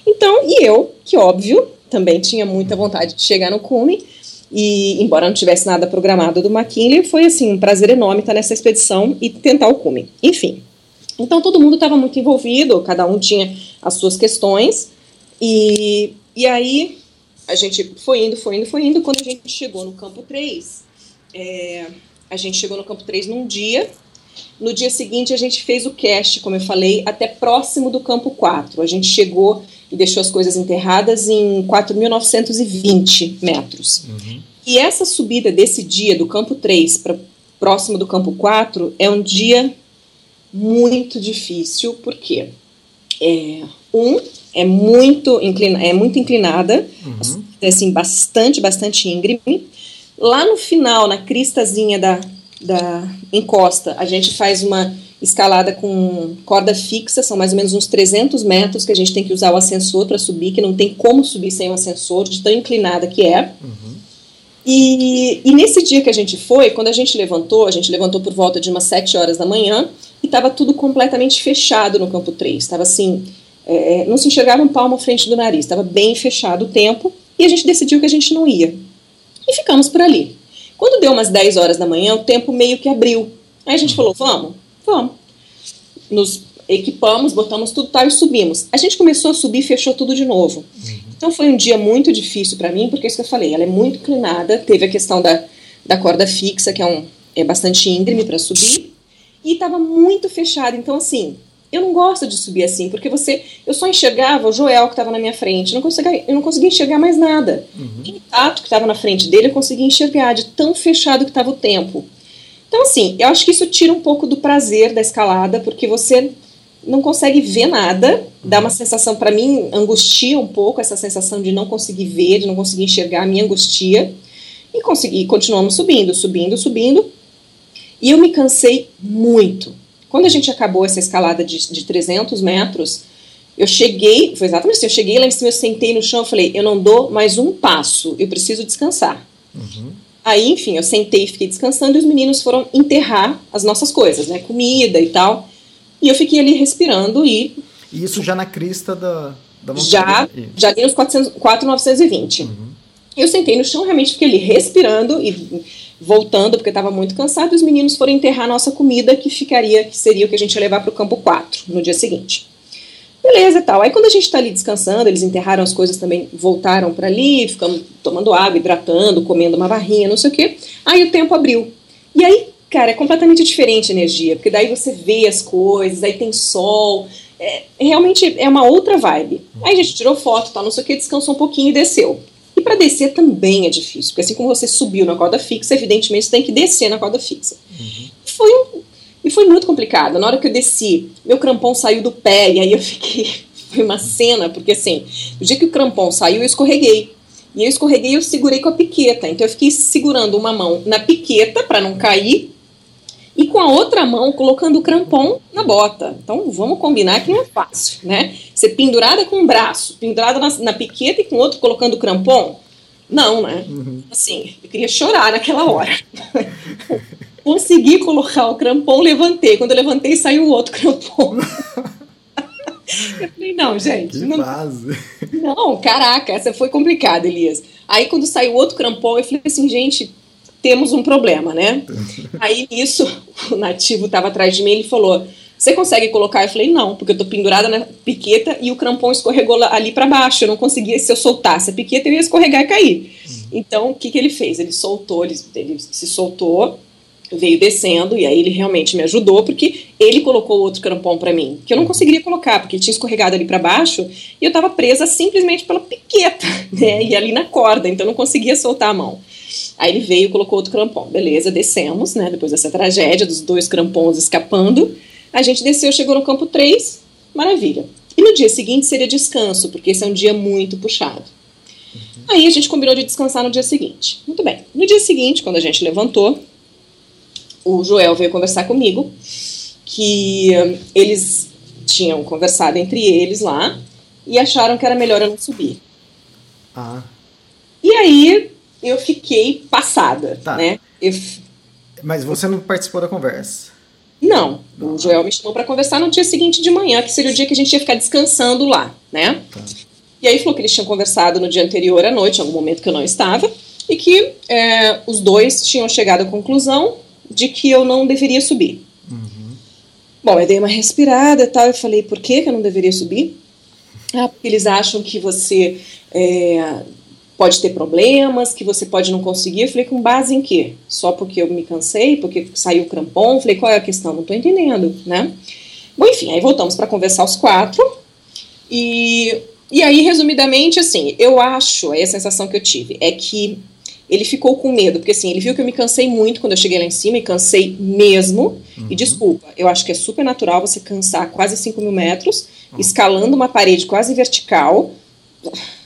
Então, e eu, que óbvio, também tinha muita vontade de chegar no cume, e, embora não tivesse nada programado do McKinley, foi assim um prazer enorme estar nessa expedição e tentar o cume. Enfim. Então todo mundo estava muito envolvido, cada um tinha as suas questões. E, e aí a gente foi indo, foi indo, foi indo. Quando a gente chegou no campo 3, é, a gente chegou no campo 3 num dia. No dia seguinte, a gente fez o cast, como eu falei, até próximo do campo 4. A gente chegou e deixou as coisas enterradas em 4.920 metros. Uhum. E essa subida desse dia, do campo 3 para próximo do campo 4, é um dia muito difícil, porque é, um, é muito, inclina, é muito inclinada, uhum. assim, bastante, bastante íngreme. Lá no final, na cristazinha da, da encosta, a gente faz uma escalada com corda fixa, são mais ou menos uns 300 metros que a gente tem que usar o ascensor para subir, que não tem como subir sem o ascensor, de tão inclinada que é. Uhum. E, e, nesse dia que a gente foi, quando a gente levantou, a gente levantou por volta de umas 7 horas da manhã e estava tudo completamente fechado no campo 3. Estava assim, é, não se enxergava um palmo à frente do nariz, estava bem fechado o tempo e a gente decidiu que a gente não ia. E ficamos por ali. Quando deu umas 10 horas da manhã, o tempo meio que abriu. Aí a gente falou: vamos, Vamos. Nos equipamos, botamos tudo tal e subimos. A gente começou a subir e fechou tudo de novo. Uhum. Então foi um dia muito difícil para mim, porque é isso que eu falei, ela é muito inclinada, teve a questão da, da corda fixa, que é, um, é bastante íngreme para subir, e estava muito fechada. Então, assim, eu não gosto de subir assim, porque você. Eu só enxergava o Joel que estava na minha frente, eu não conseguia, eu não conseguia enxergar mais nada. Uhum. E o Tato que estava na frente dele, eu conseguia enxergar, de tão fechado que estava o tempo. Então, assim, eu acho que isso tira um pouco do prazer da escalada, porque você não consegue ver nada, dá uma sensação, para mim, angustia um pouco essa sensação de não conseguir ver, de não conseguir enxergar, me angustia. E consegui, continuamos subindo, subindo, subindo. E eu me cansei muito. Quando a gente acabou essa escalada de, de 300 metros, eu cheguei, foi exatamente assim, eu cheguei lá em cima, eu sentei no chão, eu falei, eu não dou mais um passo, eu preciso descansar. Uhum. Aí, enfim, eu sentei e fiquei descansando e os meninos foram enterrar as nossas coisas, né, comida e tal. E eu fiquei ali respirando e... E isso já na crista da, da Já, já ali nos 4,920. Uhum. Eu sentei no chão, realmente fiquei ali respirando e voltando, porque estava muito cansado, e os meninos foram enterrar a nossa comida, que ficaria, que seria o que a gente ia levar para o campo 4 no dia seguinte. Beleza e tal. Aí quando a gente está ali descansando, eles enterraram as coisas também, voltaram para ali, ficamos tomando água, hidratando, comendo uma barrinha, não sei o quê. Aí o tempo abriu. E aí, cara, é completamente diferente a energia, porque daí você vê as coisas, aí tem sol, é, realmente é uma outra vibe. Aí a gente tirou foto, tal, não sei o que, descansou um pouquinho e desceu. E para descer também é difícil, porque assim como você subiu na corda fixa, evidentemente você tem que descer na corda fixa. Uhum. Foi um, e foi muito complicado. Na hora que eu desci, meu crampão saiu do pé, e aí eu fiquei. Foi uma cena, porque assim, no dia que o crampão saiu, eu escorreguei. E eu escorreguei e eu segurei com a piqueta. Então eu fiquei segurando uma mão na piqueta para não cair e com a outra mão colocando o crampon na bota. Então vamos combinar que não é fácil, né? Ser pendurada com um braço, pendurada na, na piqueta e com o outro colocando o crampon. Não, né? Uhum. Assim, eu queria chorar naquela hora. Consegui colocar o crampon, levantei. Quando eu levantei, saiu o outro crampon. eu falei, não, gente. Que não, base. não, caraca, essa foi complicada, Elias. Aí quando saiu o outro crampon, eu falei assim, gente, temos um problema, né? Aí nisso, o nativo estava atrás de mim ele falou: Você consegue colocar? Eu falei: Não, porque eu tô pendurada na piqueta e o crampão escorregou ali para baixo. Eu não conseguia, se eu soltasse a piqueta, eu ia escorregar e cair. Então, o que, que ele fez? Ele soltou, ele, ele se soltou, veio descendo e aí ele realmente me ajudou porque ele colocou outro crampão para mim que eu não conseguiria colocar porque tinha escorregado ali para baixo e eu estava presa simplesmente pela piqueta né e ali na corda então eu não conseguia soltar a mão Aí ele veio e colocou outro crampon. Beleza, descemos, né? Depois dessa tragédia dos dois crampons escapando. A gente desceu, chegou no campo 3, maravilha. E no dia seguinte seria descanso, porque esse é um dia muito puxado. Uhum. Aí a gente combinou de descansar no dia seguinte. Muito bem. No dia seguinte, quando a gente levantou, o Joel veio conversar comigo que hum, eles tinham conversado entre eles lá e acharam que era melhor eu não subir. Ah. E aí eu fiquei passada, tá. né? Eu... Mas você não participou da conversa? Não, o Joel me chamou para conversar no dia seguinte de manhã, que seria o dia que a gente ia ficar descansando lá, né? Tá. E aí falou que eles tinham conversado no dia anterior à noite, em algum momento que eu não estava, e que é, os dois tinham chegado à conclusão de que eu não deveria subir. Uhum. Bom, eu dei uma respirada e tal, e falei, por que, que eu não deveria subir? Ah, porque eles acham que você é, pode ter problemas, que você pode não conseguir. Eu falei, com base em quê? Só porque eu me cansei, porque saiu o crampon? Falei, qual é a questão? Não estou entendendo, né? Bom, enfim, aí voltamos para conversar os quatro. E, e aí, resumidamente, assim, eu acho, aí a sensação que eu tive é que ele ficou com medo, porque assim, ele viu que eu me cansei muito quando eu cheguei lá em cima, e cansei mesmo. Uhum. E desculpa, eu acho que é super natural você cansar quase 5 mil metros, uhum. escalando uma parede quase vertical,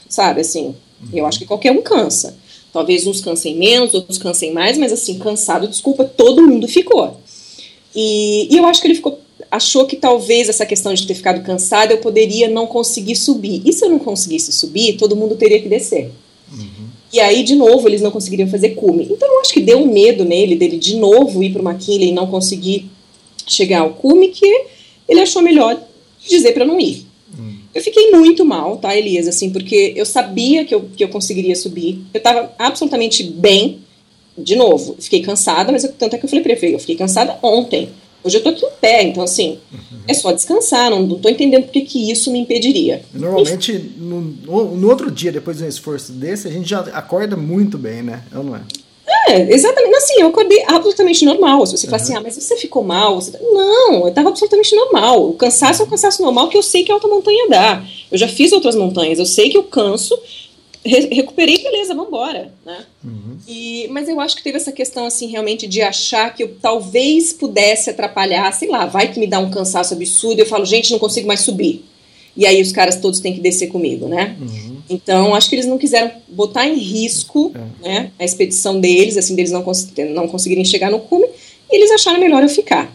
sabe, assim, eu acho que qualquer um cansa. Talvez uns cansem menos, outros cansem mais, mas assim, cansado, desculpa, todo mundo ficou. E, e eu acho que ele ficou, achou que talvez essa questão de ter ficado cansado eu poderia não conseguir subir. E se eu não conseguisse subir, todo mundo teria que descer. Uhum. E aí, de novo, eles não conseguiriam fazer cume. Então, eu acho que deu um medo nele, dele de novo ir para uma quilha e não conseguir chegar ao cume, que ele achou melhor dizer para não ir. Eu fiquei muito mal, tá, Elias, assim, porque eu sabia que eu, que eu conseguiria subir. Eu estava absolutamente bem. De novo, fiquei cansada, mas eu, tanto é que eu falei pra ele, eu fiquei cansada ontem. Hoje eu tô aqui em pé, então assim, uhum. é só descansar, não, não tô entendendo porque que isso me impediria. Normalmente, no, no, outro dia, depois de um esforço desse, a gente já acorda muito bem, né? Ou não é? É, exatamente. Assim, eu acordei absolutamente normal. Se você uhum. fala assim, ah, mas você ficou mal. Você... Tá, não, eu estava absolutamente normal. O cansaço é o cansaço normal que eu sei que a alta montanha dá. Eu já fiz outras montanhas, eu sei que eu canso, re recuperei, beleza, vamos embora, né? Uhum. E, mas eu acho que teve essa questão, assim, realmente de achar que eu talvez pudesse atrapalhar, sei lá, vai que me dá um cansaço absurdo, eu falo, gente, não consigo mais subir. E aí os caras todos têm que descer comigo, né? Uhum. Então, acho que eles não quiseram botar em risco é. né, a expedição deles, assim, deles não, cons não conseguirem chegar no cume, e eles acharam melhor eu ficar.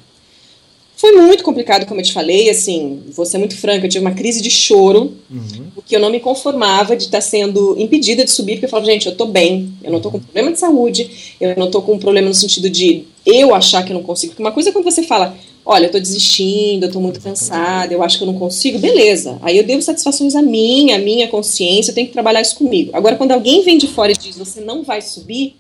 Foi muito complicado, como eu te falei, assim, vou ser muito franca, eu tive uma crise de choro, uhum. porque eu não me conformava de estar sendo impedida de subir, porque eu falava, gente, eu tô bem, eu não tô com problema de saúde, eu não tô com problema no sentido de eu achar que eu não consigo, porque uma coisa é quando você fala, olha, eu tô desistindo, eu tô muito cansada, eu acho que eu não consigo, beleza, aí eu devo satisfações a mim, a minha consciência, eu tenho que trabalhar isso comigo. Agora, quando alguém vem de fora e diz, você não vai subir,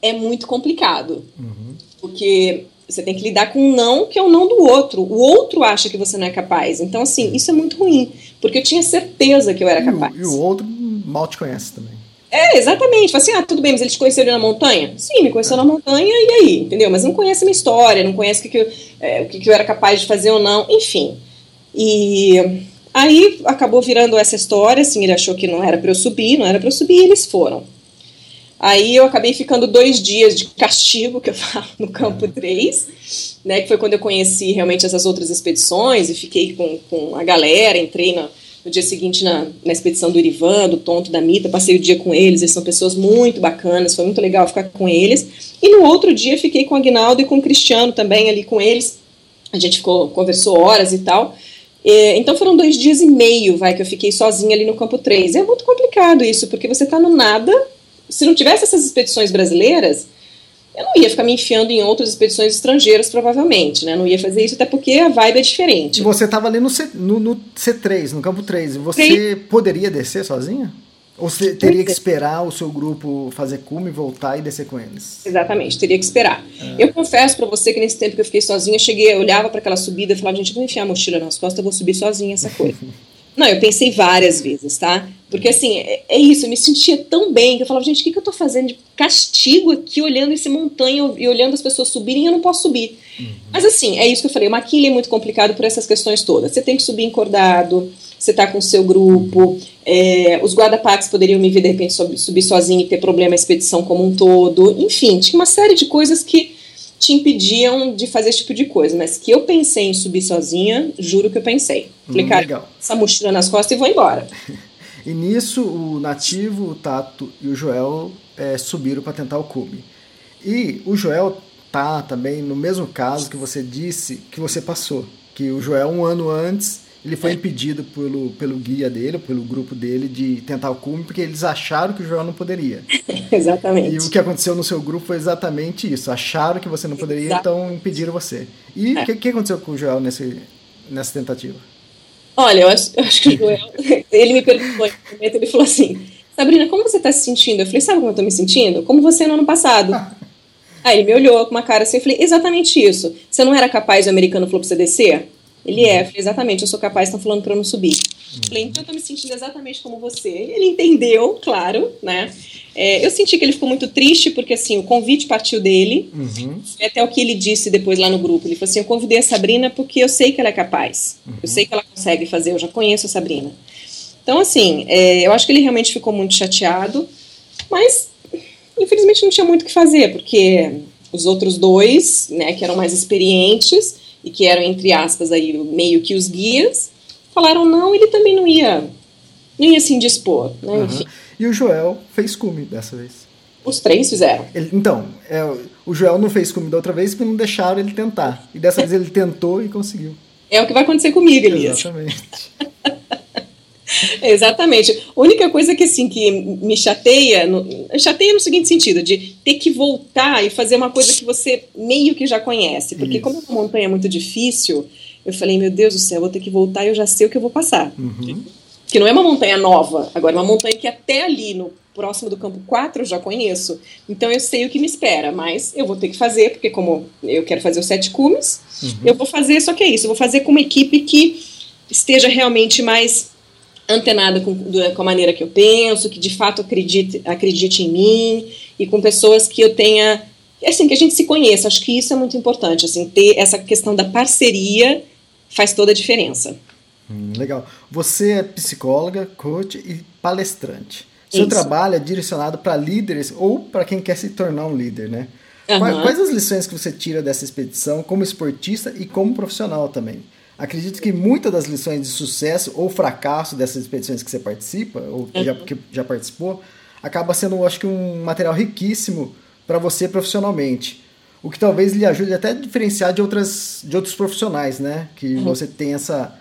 é muito complicado, uhum. porque você tem que lidar com um não que é o não do outro. O outro acha que você não é capaz. Então, assim, isso é muito ruim. Porque eu tinha certeza que eu era capaz. E o, e o outro mal te conhece também. É, exatamente. Fala assim, ah, tudo bem, mas ele te conheceu na montanha? Sim, me conheceu é. na montanha, e aí? Entendeu? Mas não conhece a minha história, não conhece o que, que, eu, é, o que, que eu era capaz de fazer ou não, enfim. E aí acabou virando essa história, assim, ele achou que não era para eu subir, não era para eu subir, e eles foram. Aí eu acabei ficando dois dias de castigo, que eu falo, no campo 3, né, que foi quando eu conheci realmente essas outras expedições e fiquei com, com a galera, entrei na, no dia seguinte na, na expedição do Irivan, do Tonto, da Mita, passei o dia com eles, eles são pessoas muito bacanas, foi muito legal ficar com eles. E no outro dia fiquei com o Agnaldo e com o Cristiano também ali com eles, a gente ficou, conversou horas e tal. então foram dois dias e meio, vai, que eu fiquei sozinha ali no campo 3. É muito complicado isso, porque você está no nada, se não tivesse essas expedições brasileiras, eu não ia ficar me enfiando em outras expedições estrangeiras, provavelmente, né? Não ia fazer isso, até porque a vibe é diferente. E você estava ali no, C, no, no, C3, no campo 3, você poderia descer sozinha? Ou você teria que esperar o seu grupo fazer cume, voltar e descer com eles? Exatamente, teria que esperar. É. Eu confesso para você que nesse tempo que eu fiquei sozinha, eu cheguei, eu olhava para aquela subida e falava, gente, eu vou enfiar a mochila nas costas, eu vou subir sozinha essa coisa. Não, eu pensei várias vezes, tá? Porque assim, é, é, isso, eu me sentia tão bem que eu falava, gente, o que, que eu tô fazendo de castigo aqui, olhando esse montanha e olhando as pessoas subirem e eu não posso subir. Uhum. Mas assim, é isso que eu falei, o maquilha é muito complicado por essas questões todas. Você tem que subir encordado, você tá com o seu grupo, é, os guarda-parques poderiam me ver de repente subir sozinho e ter problema a expedição como um todo. Enfim, tinha uma série de coisas que te impediam de fazer esse tipo de coisa, mas que eu pensei em subir sozinha, juro que eu pensei. Falei, hum, cara, essa mochila nas costas e vou embora. e nisso, o Nativo, o Tato e o Joel é, subiram para tentar o cume. E o Joel tá também no mesmo caso que você disse que você passou. Que o Joel, um ano antes, ele foi impedido pelo, pelo guia dele, pelo grupo dele, de tentar o cume, porque eles acharam que o Joel não poderia. exatamente. E o que aconteceu no seu grupo foi exatamente isso. Acharam que você não poderia, Exato. então impediram você. E o é. que, que, aconteceu com o Joel nesse, nessa tentativa? Olha, eu acho, eu acho que o Joel, ele me perguntou ele falou assim, Sabrina, como você está se sentindo? Eu falei, sabe como eu estou me sentindo? Como você no ano passado. Aí ele me olhou com uma cara assim, eu falei, exatamente isso. Você não era capaz, o americano falou para você descer? Ele é, falei, exatamente, eu sou capaz, estão falando para eu não subir. Uhum. Falei, então eu tô me sentindo exatamente como você. Ele entendeu, claro, né? É, eu senti que ele ficou muito triste, porque assim, o convite partiu dele. Uhum. Até o que ele disse depois lá no grupo. Ele falou assim: Eu convidei a Sabrina porque eu sei que ela é capaz. Uhum. Eu sei que ela consegue fazer, eu já conheço a Sabrina. Então, assim, é, eu acho que ele realmente ficou muito chateado, mas infelizmente não tinha muito o que fazer, porque os outros dois, né, que eram mais experientes, e que eram, entre aspas, aí, meio que os guias, falaram não, ele também não ia, não ia se indispor. Né? Uhum. E o Joel fez cume dessa vez. Os três fizeram. Ele, então, é, o Joel não fez cume da outra vez porque não deixaram ele tentar. E dessa vez ele tentou e conseguiu. É o que vai acontecer comigo, Elias. Exatamente. Exatamente. A única coisa que assim que me chateia, no, chateia no seguinte sentido, de ter que voltar e fazer uma coisa que você meio que já conhece. Porque Isso. como a montanha é muito difícil, eu falei, meu Deus do céu, vou ter que voltar e eu já sei o que eu vou passar. Uhum. Que não é uma montanha nova, agora é uma montanha que até ali no próximo do campo 4 eu já conheço. Então eu sei o que me espera, mas eu vou ter que fazer, porque como eu quero fazer os sete cumes, uhum. eu vou fazer, só que é isso, eu vou fazer com uma equipe que esteja realmente mais antenada com, com a maneira que eu penso, que de fato acredite, acredite em mim e com pessoas que eu tenha assim que a gente se conheça. Acho que isso é muito importante, assim ter essa questão da parceria faz toda a diferença. Hum, legal. Você é psicóloga, coach e palestrante. Seu isso. trabalho é direcionado para líderes ou para quem quer se tornar um líder, né? Uhum. Quais, quais as lições que você tira dessa expedição como esportista e como profissional também? Acredito que muitas das lições de sucesso ou fracasso dessas expedições que você participa, ou que, uhum. já, que já participou, acaba sendo, acho que, um material riquíssimo para você profissionalmente. O que talvez lhe ajude até a diferenciar de, outras, de outros profissionais, né? Que uhum. você tem essa,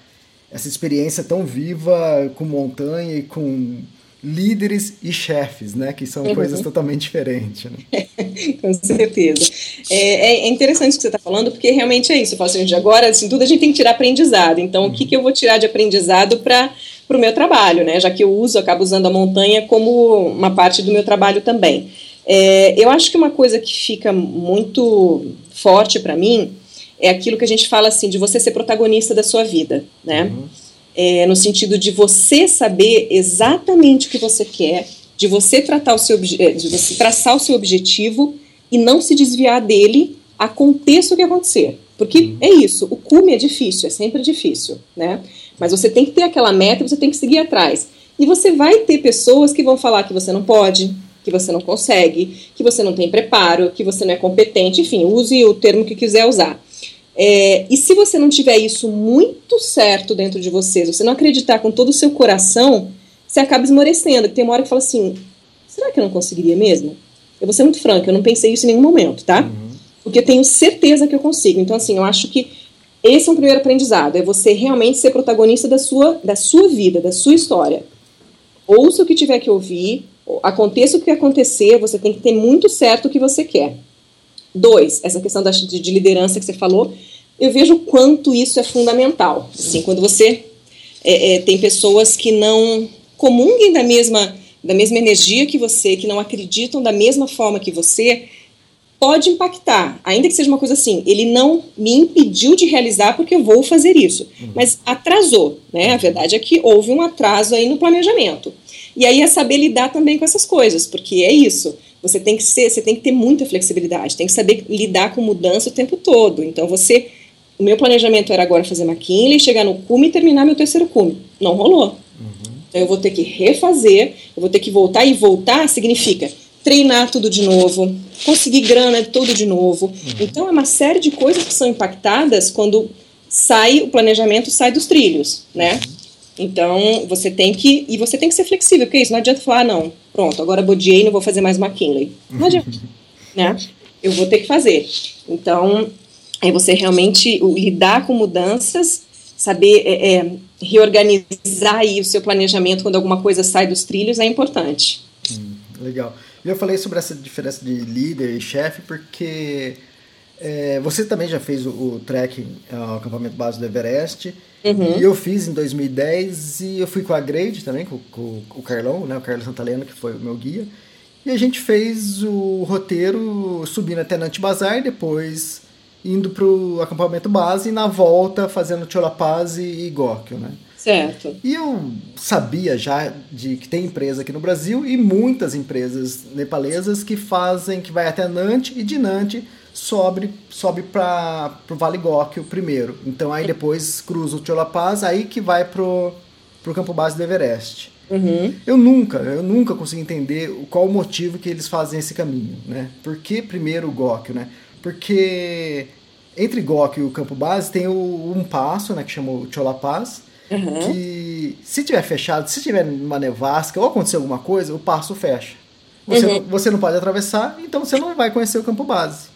essa experiência tão viva com montanha e com líderes e chefes, né? Que são uhum. coisas totalmente diferentes. Né? com certeza. É, é, interessante o que você está falando, porque realmente é isso. Eu falo assim, de agora, assim, tudo a gente tem que tirar aprendizado. Então, uhum. o que, uhum. que eu vou tirar de aprendizado para o meu trabalho, né? Já que eu uso, acabo usando a montanha como uma parte do meu trabalho também. É, eu acho que uma coisa que fica muito forte para mim é aquilo que a gente fala assim, de você ser protagonista da sua vida, né? Uhum é, no sentido de você saber exatamente o que você quer, de você, tratar o seu, é, de você traçar o seu objetivo e não se desviar dele, aconteça o que acontecer. Porque uhum. é isso, o cume é difícil, é sempre difícil, né? Mas você tem que ter aquela meta e você tem que seguir atrás. E você vai ter pessoas que vão falar que você não pode, que você não consegue, que você não tem preparo, que você não é competente, enfim, use o termo que quiser usar. É, e se você não tiver isso muito certo dentro de você, se você não acreditar com todo o seu coração, você acaba esmorecendo. Tem uma hora que fala assim: será que eu não conseguiria mesmo? Eu vou ser muito franca, eu não pensei isso em nenhum momento, tá? Uhum. Porque eu tenho certeza que eu consigo. Então, assim, eu acho que esse é um primeiro aprendizado: é você realmente ser protagonista da sua, da sua vida, da sua história. Ouça o que tiver que ouvir, aconteça o que acontecer, você tem que ter muito certo o que você quer. Dois, essa questão da, de, de, liderança que você falou, eu vejo o quanto isso é fundamental. Assim, quando você é, é, tem pessoas que não comunguem da mesma, da mesma energia que você, que não acreditam da mesma forma que você, pode impactar, ainda que seja uma coisa assim, ele não me impediu de realizar porque eu vou fazer isso, uhum. mas atrasou, né? A verdade é que houve um atraso aí no planejamento. E aí é saber lidar também com essas coisas, porque é isso. Você tem que ser, você tem que ter muita flexibilidade, tem que saber lidar com mudança o tempo todo. Então você, o meu planejamento era agora fazer McKinley, chegar no cume e terminar meu terceiro cume. Não rolou. Uhum. Então eu vou ter que refazer, eu vou ter que voltar e voltar significa treinar tudo de novo, conseguir grana tudo de novo. Uhum. Então é uma série de coisas que são impactadas quando sai o planejamento sai dos trilhos, né? Uhum. Então, você tem que. E você tem que ser flexível, porque isso, não adianta falar, ah, não, pronto, agora bodiei não vou fazer mais McKinley. Não adianta. né? Eu vou ter que fazer. Então, é você realmente lidar com mudanças, saber é, é, reorganizar aí o seu planejamento quando alguma coisa sai dos trilhos é importante. Hum, legal. Eu falei sobre essa diferença de líder e chefe porque é, você também já fez o, o trekking, é, o acampamento base do Everest. Uhum. E eu fiz em 2010 e eu fui com a Grade também, com, com, com o Carlão, né, o Carlos Santalena, que foi o meu guia. E a gente fez o roteiro subindo até Nantibazar, depois indo para o acampamento base e na volta fazendo Cholapaz e Góquio, né? Certo. E eu sabia já de que tem empresa aqui no Brasil e muitas empresas nepalesas que fazem, que vai até Nante e de Nante sobe, sobe para o Vale Góquio primeiro. Então aí depois cruza o Cholapaz, aí que vai pro, pro campo base do Everest. Uhum. Eu nunca, eu nunca consegui entender qual o motivo que eles fazem esse caminho, né? Por que primeiro o Góquio, né? Porque entre Góquio e o campo base tem o, um passo, né, que chama o Cholapaz, uhum. que se tiver fechado, se tiver uma nevasca ou acontecer alguma coisa, o passo fecha. Você, uhum. você não pode atravessar, então você não vai conhecer o campo base.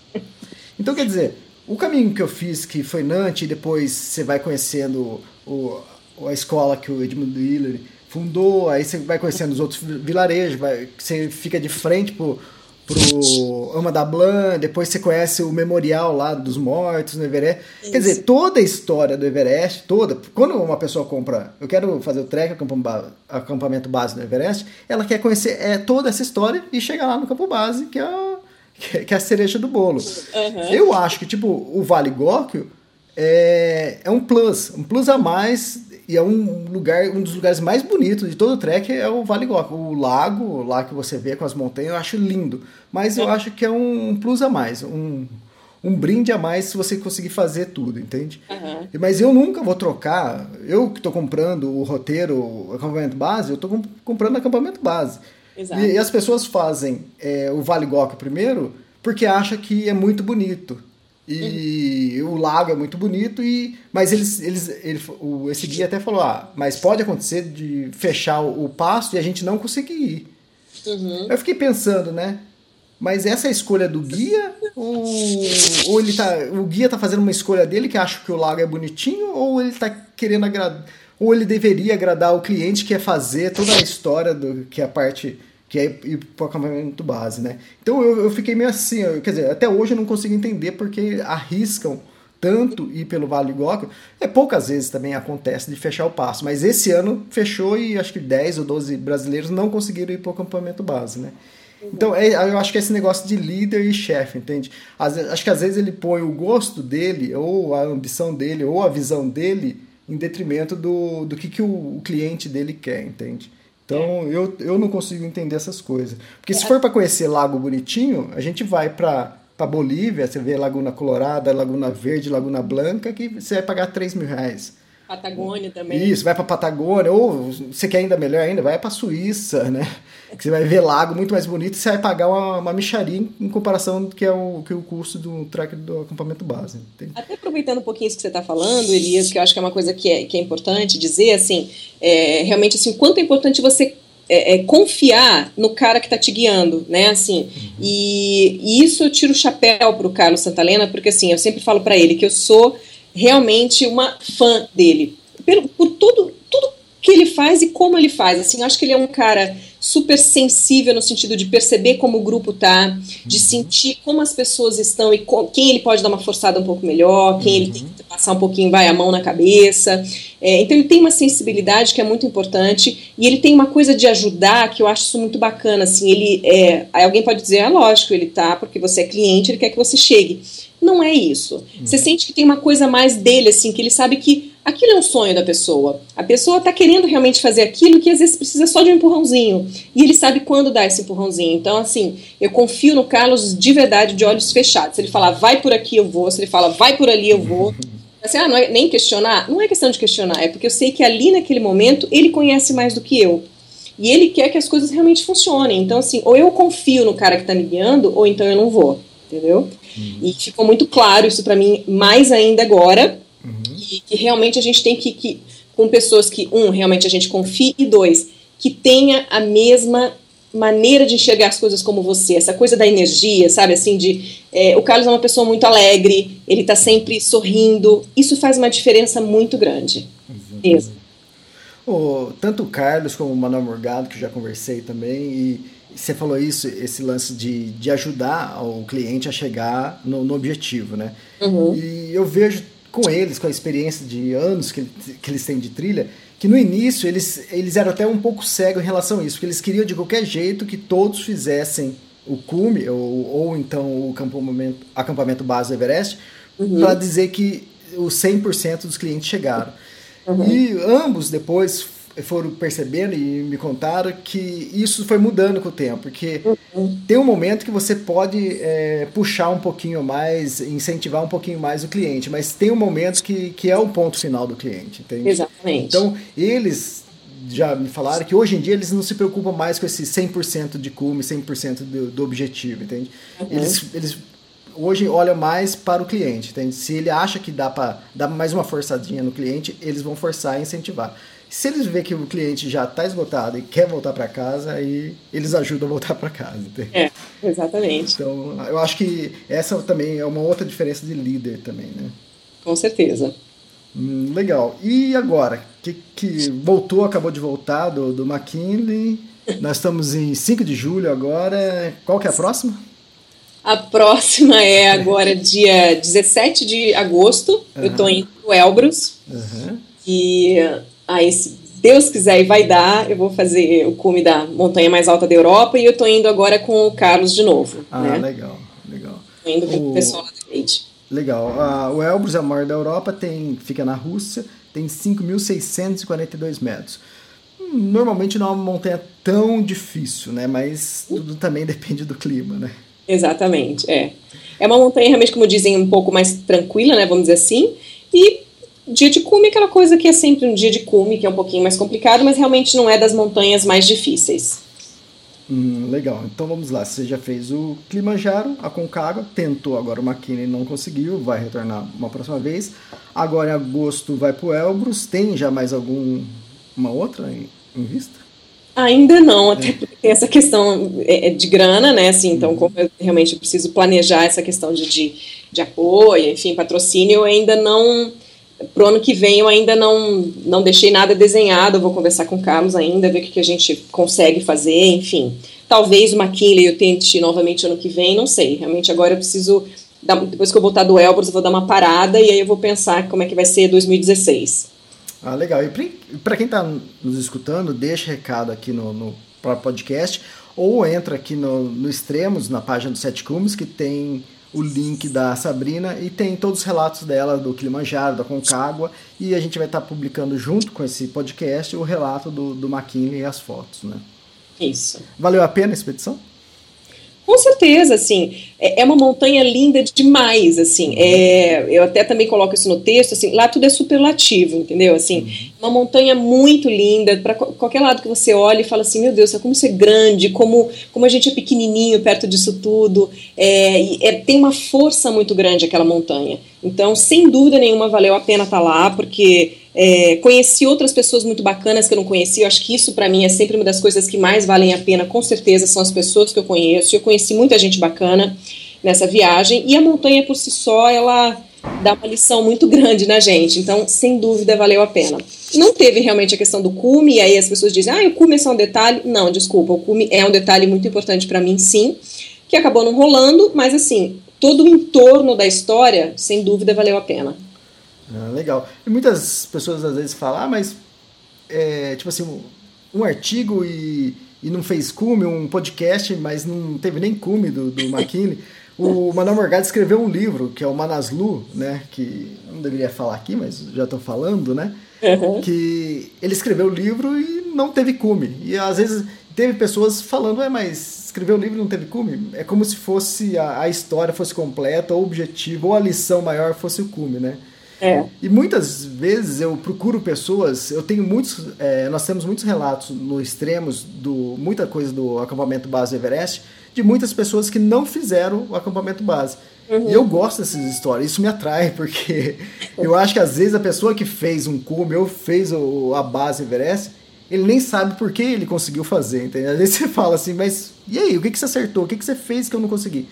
Então, quer dizer, o caminho que eu fiz, que foi Nantes, e depois você vai conhecendo o, a escola que o Edmund Hillary fundou, aí você vai conhecendo os outros vilarejos, vai, você fica de frente pro, pro Ama da Blanc, depois você conhece o memorial lá dos mortos no Everest. Isso. Quer dizer, toda a história do Everest, toda, quando uma pessoa compra, eu quero fazer o trek, acampamento base no Everest, ela quer conhecer é, toda essa história e chegar lá no campo base, que é que é a cereja do bolo. Uhum. Eu acho que, tipo, o Vale Góquio é, é um plus, um plus a mais e é um lugar, um dos lugares mais bonitos de todo o trek é o Vale Góquio. O lago lá que você vê com as montanhas, eu acho lindo, mas eu acho que é um plus a mais, um, um brinde a mais se você conseguir fazer tudo, entende? Uhum. Mas eu nunca vou trocar, eu que estou comprando o roteiro, o acampamento base, eu estou comprando acampamento base. Exato. E, e as pessoas fazem é, o Vale Goca primeiro porque acham que é muito bonito. E uhum. o lago é muito bonito, e mas eles, eles ele, o, esse guia até falou: ah, mas pode acontecer de fechar o, o passo e a gente não conseguir ir. Uhum. Eu fiquei pensando, né? Mas essa é a escolha do guia? Ou, ou ele tá, o guia tá fazendo uma escolha dele que acha que o lago é bonitinho? Ou ele tá querendo agradar. Ou ele deveria agradar o cliente que é fazer toda a história do que é a parte que é ir para o acampamento base, né? Então eu, eu fiquei meio assim, eu, quer dizer, até hoje eu não consigo entender porque arriscam tanto ir pelo Vale do Iguaca. É poucas vezes também acontece de fechar o passo, mas esse ano fechou e acho que 10 ou 12 brasileiros não conseguiram ir para o acampamento base, né? Então, é, eu acho que é esse negócio de líder e chefe, entende? Às, acho que às vezes ele põe o gosto dele, ou a ambição dele, ou a visão dele, em detrimento do, do que, que o, o cliente dele quer, entende? Então, é. eu, eu não consigo entender essas coisas. Porque se é. for para conhecer Lago Bonitinho, a gente vai para para Bolívia, você vê Laguna Colorada, Laguna Verde, Laguna Blanca, que você vai pagar 3 mil reais. Patagônia também. Isso, vai para Patagônia, ou você quer ainda melhor ainda, vai para Suíça, né? Que você vai ver lago muito mais bonito e você vai pagar uma, uma micharia em comparação do que é o, que é o custo do track do acampamento base. Até aproveitando um pouquinho isso que você está falando, Elias, que eu acho que é uma coisa que é, que é importante dizer, assim, é, realmente, assim, o quanto é importante você é, é, confiar no cara que está te guiando, né? Assim, uhum. e, e, isso eu tiro o chapéu para o Carlos Santalena, porque assim, eu sempre falo para ele que eu sou realmente uma fã dele. Por, por tudo, tudo que ele faz e como ele faz. Assim, acho que ele é um cara super sensível no sentido de perceber como o grupo tá, de uhum. sentir como as pessoas estão e com, quem ele pode dar uma forçada um pouco melhor, quem uhum. ele tem que passar um pouquinho, vai a mão na cabeça. É, então ele tem uma sensibilidade que é muito importante e ele tem uma coisa de ajudar que eu acho isso muito bacana. Assim, ele é, alguém pode dizer, ah, lógico, ele tá porque você é cliente, ele quer que você chegue. Não é isso. Uhum. Você sente que tem uma coisa mais dele, assim, que ele sabe que aquilo é um sonho da pessoa. A pessoa está querendo realmente fazer aquilo que às vezes precisa só de um empurrãozinho. E ele sabe quando dar esse empurrãozinho. Então, assim, eu confio no Carlos de verdade, de olhos fechados. Se ele falar vai por aqui, eu vou. Se ele fala vai por ali, eu vou. Assim, ah, não é nem questionar? Não é questão de questionar, é porque eu sei que ali naquele momento ele conhece mais do que eu. E ele quer que as coisas realmente funcionem. Então, assim, ou eu confio no cara que está me guiando, ou então eu não vou. Entendeu? Uhum. E ficou muito claro isso para mim, mais ainda agora, uhum. e que realmente a gente tem que, que, com pessoas que, um, realmente a gente confie, e dois, que tenha a mesma maneira de enxergar as coisas como você, essa coisa da energia, sabe, assim, de, é, o Carlos é uma pessoa muito alegre, ele tá sempre sorrindo, isso faz uma diferença muito grande. Mesmo. Oh, tanto o Carlos como o Manuel Morgado, que já conversei também, e você falou isso, esse lance de, de ajudar o cliente a chegar no, no objetivo, né? Uhum. E eu vejo com eles, com a experiência de anos que, que eles têm de trilha, que no início eles, eles eram até um pouco cegos em relação a isso, porque eles queriam de qualquer jeito que todos fizessem o cume, ou, ou então o acampamento, acampamento base do Everest, uhum. para dizer que os 100% dos clientes chegaram. Uhum. E ambos depois foram percebendo e me contaram que isso foi mudando com o tempo, porque uhum. tem um momento que você pode é, puxar um pouquinho mais, incentivar um pouquinho mais o cliente, mas tem um momento que, que é o ponto final do cliente, entende? Exatamente. Então, eles já me falaram que hoje em dia eles não se preocupam mais com esse 100% de cume, 100% do, do objetivo, entende? Uhum. Eles, eles hoje olham mais para o cliente, entende? Se ele acha que dá para dar mais uma forçadinha no cliente, eles vão forçar e incentivar. Se eles verem que o cliente já está esgotado e quer voltar para casa, aí eles ajudam a voltar para casa. Entende? É, exatamente. Então, eu acho que essa também é uma outra diferença de líder também, né? Com certeza. Hum, legal. E agora? Que, que voltou, acabou de voltar do, do McKinley. Nós estamos em 5 de julho agora. Qual que é a próxima? A próxima é agora dia 17 de agosto. Uhum. Eu estou em Elbrus. Uhum. E aí, se Deus quiser e vai dar, eu vou fazer o cume da montanha mais alta da Europa e eu tô indo agora com o Carlos de novo. Ah, né? legal, legal. Tô indo com o, o pessoal da Leite. Legal. Uh, o Elbrus é o maior da Europa, tem, fica na Rússia, tem 5.642 metros. Normalmente não é uma montanha tão difícil, né? Mas tudo também depende do clima, né? Exatamente, é. É uma montanha realmente, como dizem, um pouco mais tranquila, né? Vamos dizer assim. E dia de cume é aquela coisa que é sempre um dia de cume, que é um pouquinho mais complicado, mas realmente não é das montanhas mais difíceis. Hum, legal, então vamos lá. Você já fez o Kilimanjaro, a Concagua, tentou agora o McKinley não conseguiu, vai retornar uma próxima vez. Agora em agosto vai para o Elbrus, tem já mais alguma outra em, em vista? Ainda não, até porque tem essa questão é, é, de grana, né? Assim, então, como eu realmente preciso planejar essa questão de, de, de apoio, enfim, patrocínio, eu ainda não. Pro ano que vem eu ainda não, não deixei nada desenhado, eu vou conversar com o Carlos ainda, ver o que, que a gente consegue fazer, enfim. Talvez o McKinley eu tente novamente ano que vem, não sei. Realmente agora eu preciso, dar, depois que eu voltar do Elbrus, eu vou dar uma parada e aí eu vou pensar como é que vai ser 2016. Ah, legal. E para quem está nos escutando, deixa recado aqui no, no próprio podcast ou entra aqui no, no Extremos, na página do Sete Cumes, que tem o link da Sabrina e tem todos os relatos dela do Kilimanjaro, da Concagua, e a gente vai estar tá publicando junto com esse podcast o relato do, do McKinley e as fotos, né? Isso. Valeu a pena a expedição? Com certeza, assim, é, é uma montanha linda demais, assim, é, eu até também coloco isso no texto, assim, lá tudo é superlativo, entendeu, assim, uhum. uma montanha muito linda, para qualquer lado que você olhe e fala assim, meu Deus, como ser grande, como, como a gente é pequenininho perto disso tudo, é, é, tem uma força muito grande aquela montanha, então, sem dúvida nenhuma, valeu a pena estar tá lá, porque é, conheci outras pessoas muito bacanas que eu não conhecia. Acho que isso, para mim, é sempre uma das coisas que mais valem a pena, com certeza, são as pessoas que eu conheço. Eu conheci muita gente bacana nessa viagem. E a montanha, por si só, ela dá uma lição muito grande na gente. Então, sem dúvida, valeu a pena. Não teve realmente a questão do cume, e aí as pessoas dizem, ah, o cume é só um detalhe. Não, desculpa, o cume é um detalhe muito importante para mim, sim, que acabou não rolando, mas assim, todo o entorno da história, sem dúvida, valeu a pena. Ah, legal. E muitas pessoas às vezes falam, ah, mas é, tipo assim, um, um artigo e, e não fez cume, um podcast, mas não teve nem cume do, do McKinney. O Manuel Morgado escreveu um livro, que é o Manaslu, né? Que não deveria falar aqui, mas já estou falando, né? Uhum. Que ele escreveu o livro e não teve cume. E às vezes teve pessoas falando, é, mas escreveu o livro e não teve cume? É como se fosse a, a história fosse completa, ou o objetivo, ou a lição maior fosse o cume, né? É. E muitas vezes eu procuro pessoas, eu tenho muitos, é, nós temos muitos relatos no extremos do muita coisa do acampamento base Everest, de muitas pessoas que não fizeram o acampamento base. Uhum. E eu gosto dessas histórias, isso me atrai, porque eu acho que às vezes a pessoa que fez um cume ou fez o, a base Everest, ele nem sabe por que ele conseguiu fazer, entendeu? Às vezes você fala assim, mas e aí, o que, que você acertou? O que, que você fez que eu não consegui?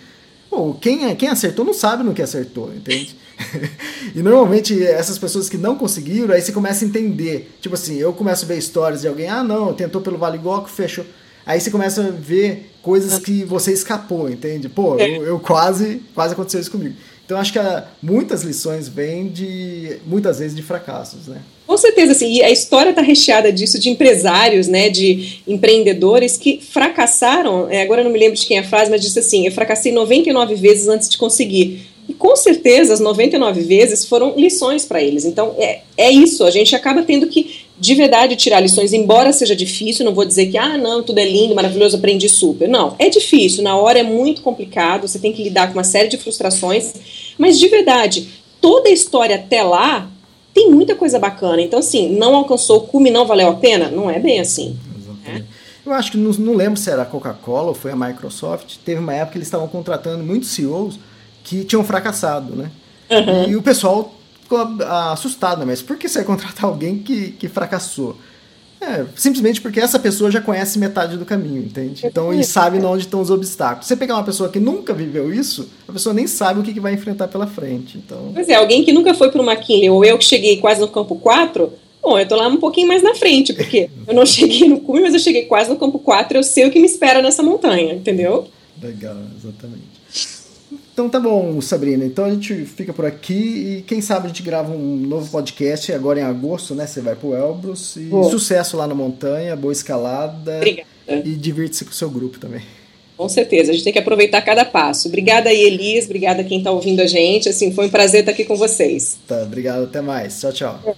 Pô, quem, quem acertou não sabe no que acertou, entende? e normalmente essas pessoas que não conseguiram, aí você começa a entender. Tipo assim, eu começo a ver histórias de alguém, ah não, tentou pelo Vale Goco, fechou. Aí você começa a ver coisas que você escapou, entende? Pô, eu, eu quase, quase aconteceu isso comigo. Então acho que muitas lições vêm de, muitas vezes, de fracassos, né? Com certeza, assim, e a história está recheada disso, de empresários, né, de empreendedores que fracassaram, é, agora eu não me lembro de quem é a frase, mas disse assim, eu fracassei 99 vezes antes de conseguir. E com certeza as 99 vezes foram lições para eles. Então é, é isso, a gente acaba tendo que de verdade tirar lições, embora seja difícil, não vou dizer que, ah, não, tudo é lindo, maravilhoso, aprendi super. Não, é difícil, na hora é muito complicado, você tem que lidar com uma série de frustrações, mas de verdade, toda a história até lá tem muita coisa bacana. Então, assim, não alcançou o cume, não valeu a pena? Não é bem assim. Exatamente. É? Eu acho que não, não lembro se era a Coca-Cola ou foi a Microsoft. Teve uma época que eles estavam contratando muitos CEOs que tinham fracassado, né? Uhum. E o pessoal ficou assustado, mas por que você vai contratar alguém que, que fracassou? É, simplesmente porque essa pessoa já conhece metade do caminho, entende? Então, e sabe onde estão os obstáculos. Você pegar uma pessoa que nunca viveu isso, a pessoa nem sabe o que, que vai enfrentar pela frente. Então... Pois é, alguém que nunca foi para o McKinley, ou eu que cheguei quase no campo 4, bom, eu tô lá um pouquinho mais na frente, porque eu não cheguei no cume, mas eu cheguei quase no campo 4, eu sei o que me espera nessa montanha, entendeu? Legal, exatamente. Então tá bom, Sabrina. Então a gente fica por aqui e quem sabe a gente grava um novo podcast agora em agosto, né? Você vai pro Elbrus e sucesso lá na montanha, boa escalada. Obrigada. E divirta-se com o seu grupo também. Com certeza, a gente tem que aproveitar cada passo. Obrigada aí, Elis, obrigada quem está ouvindo a gente. Assim, foi um prazer estar aqui com vocês. Tá, obrigado, até mais. Tchau, tchau.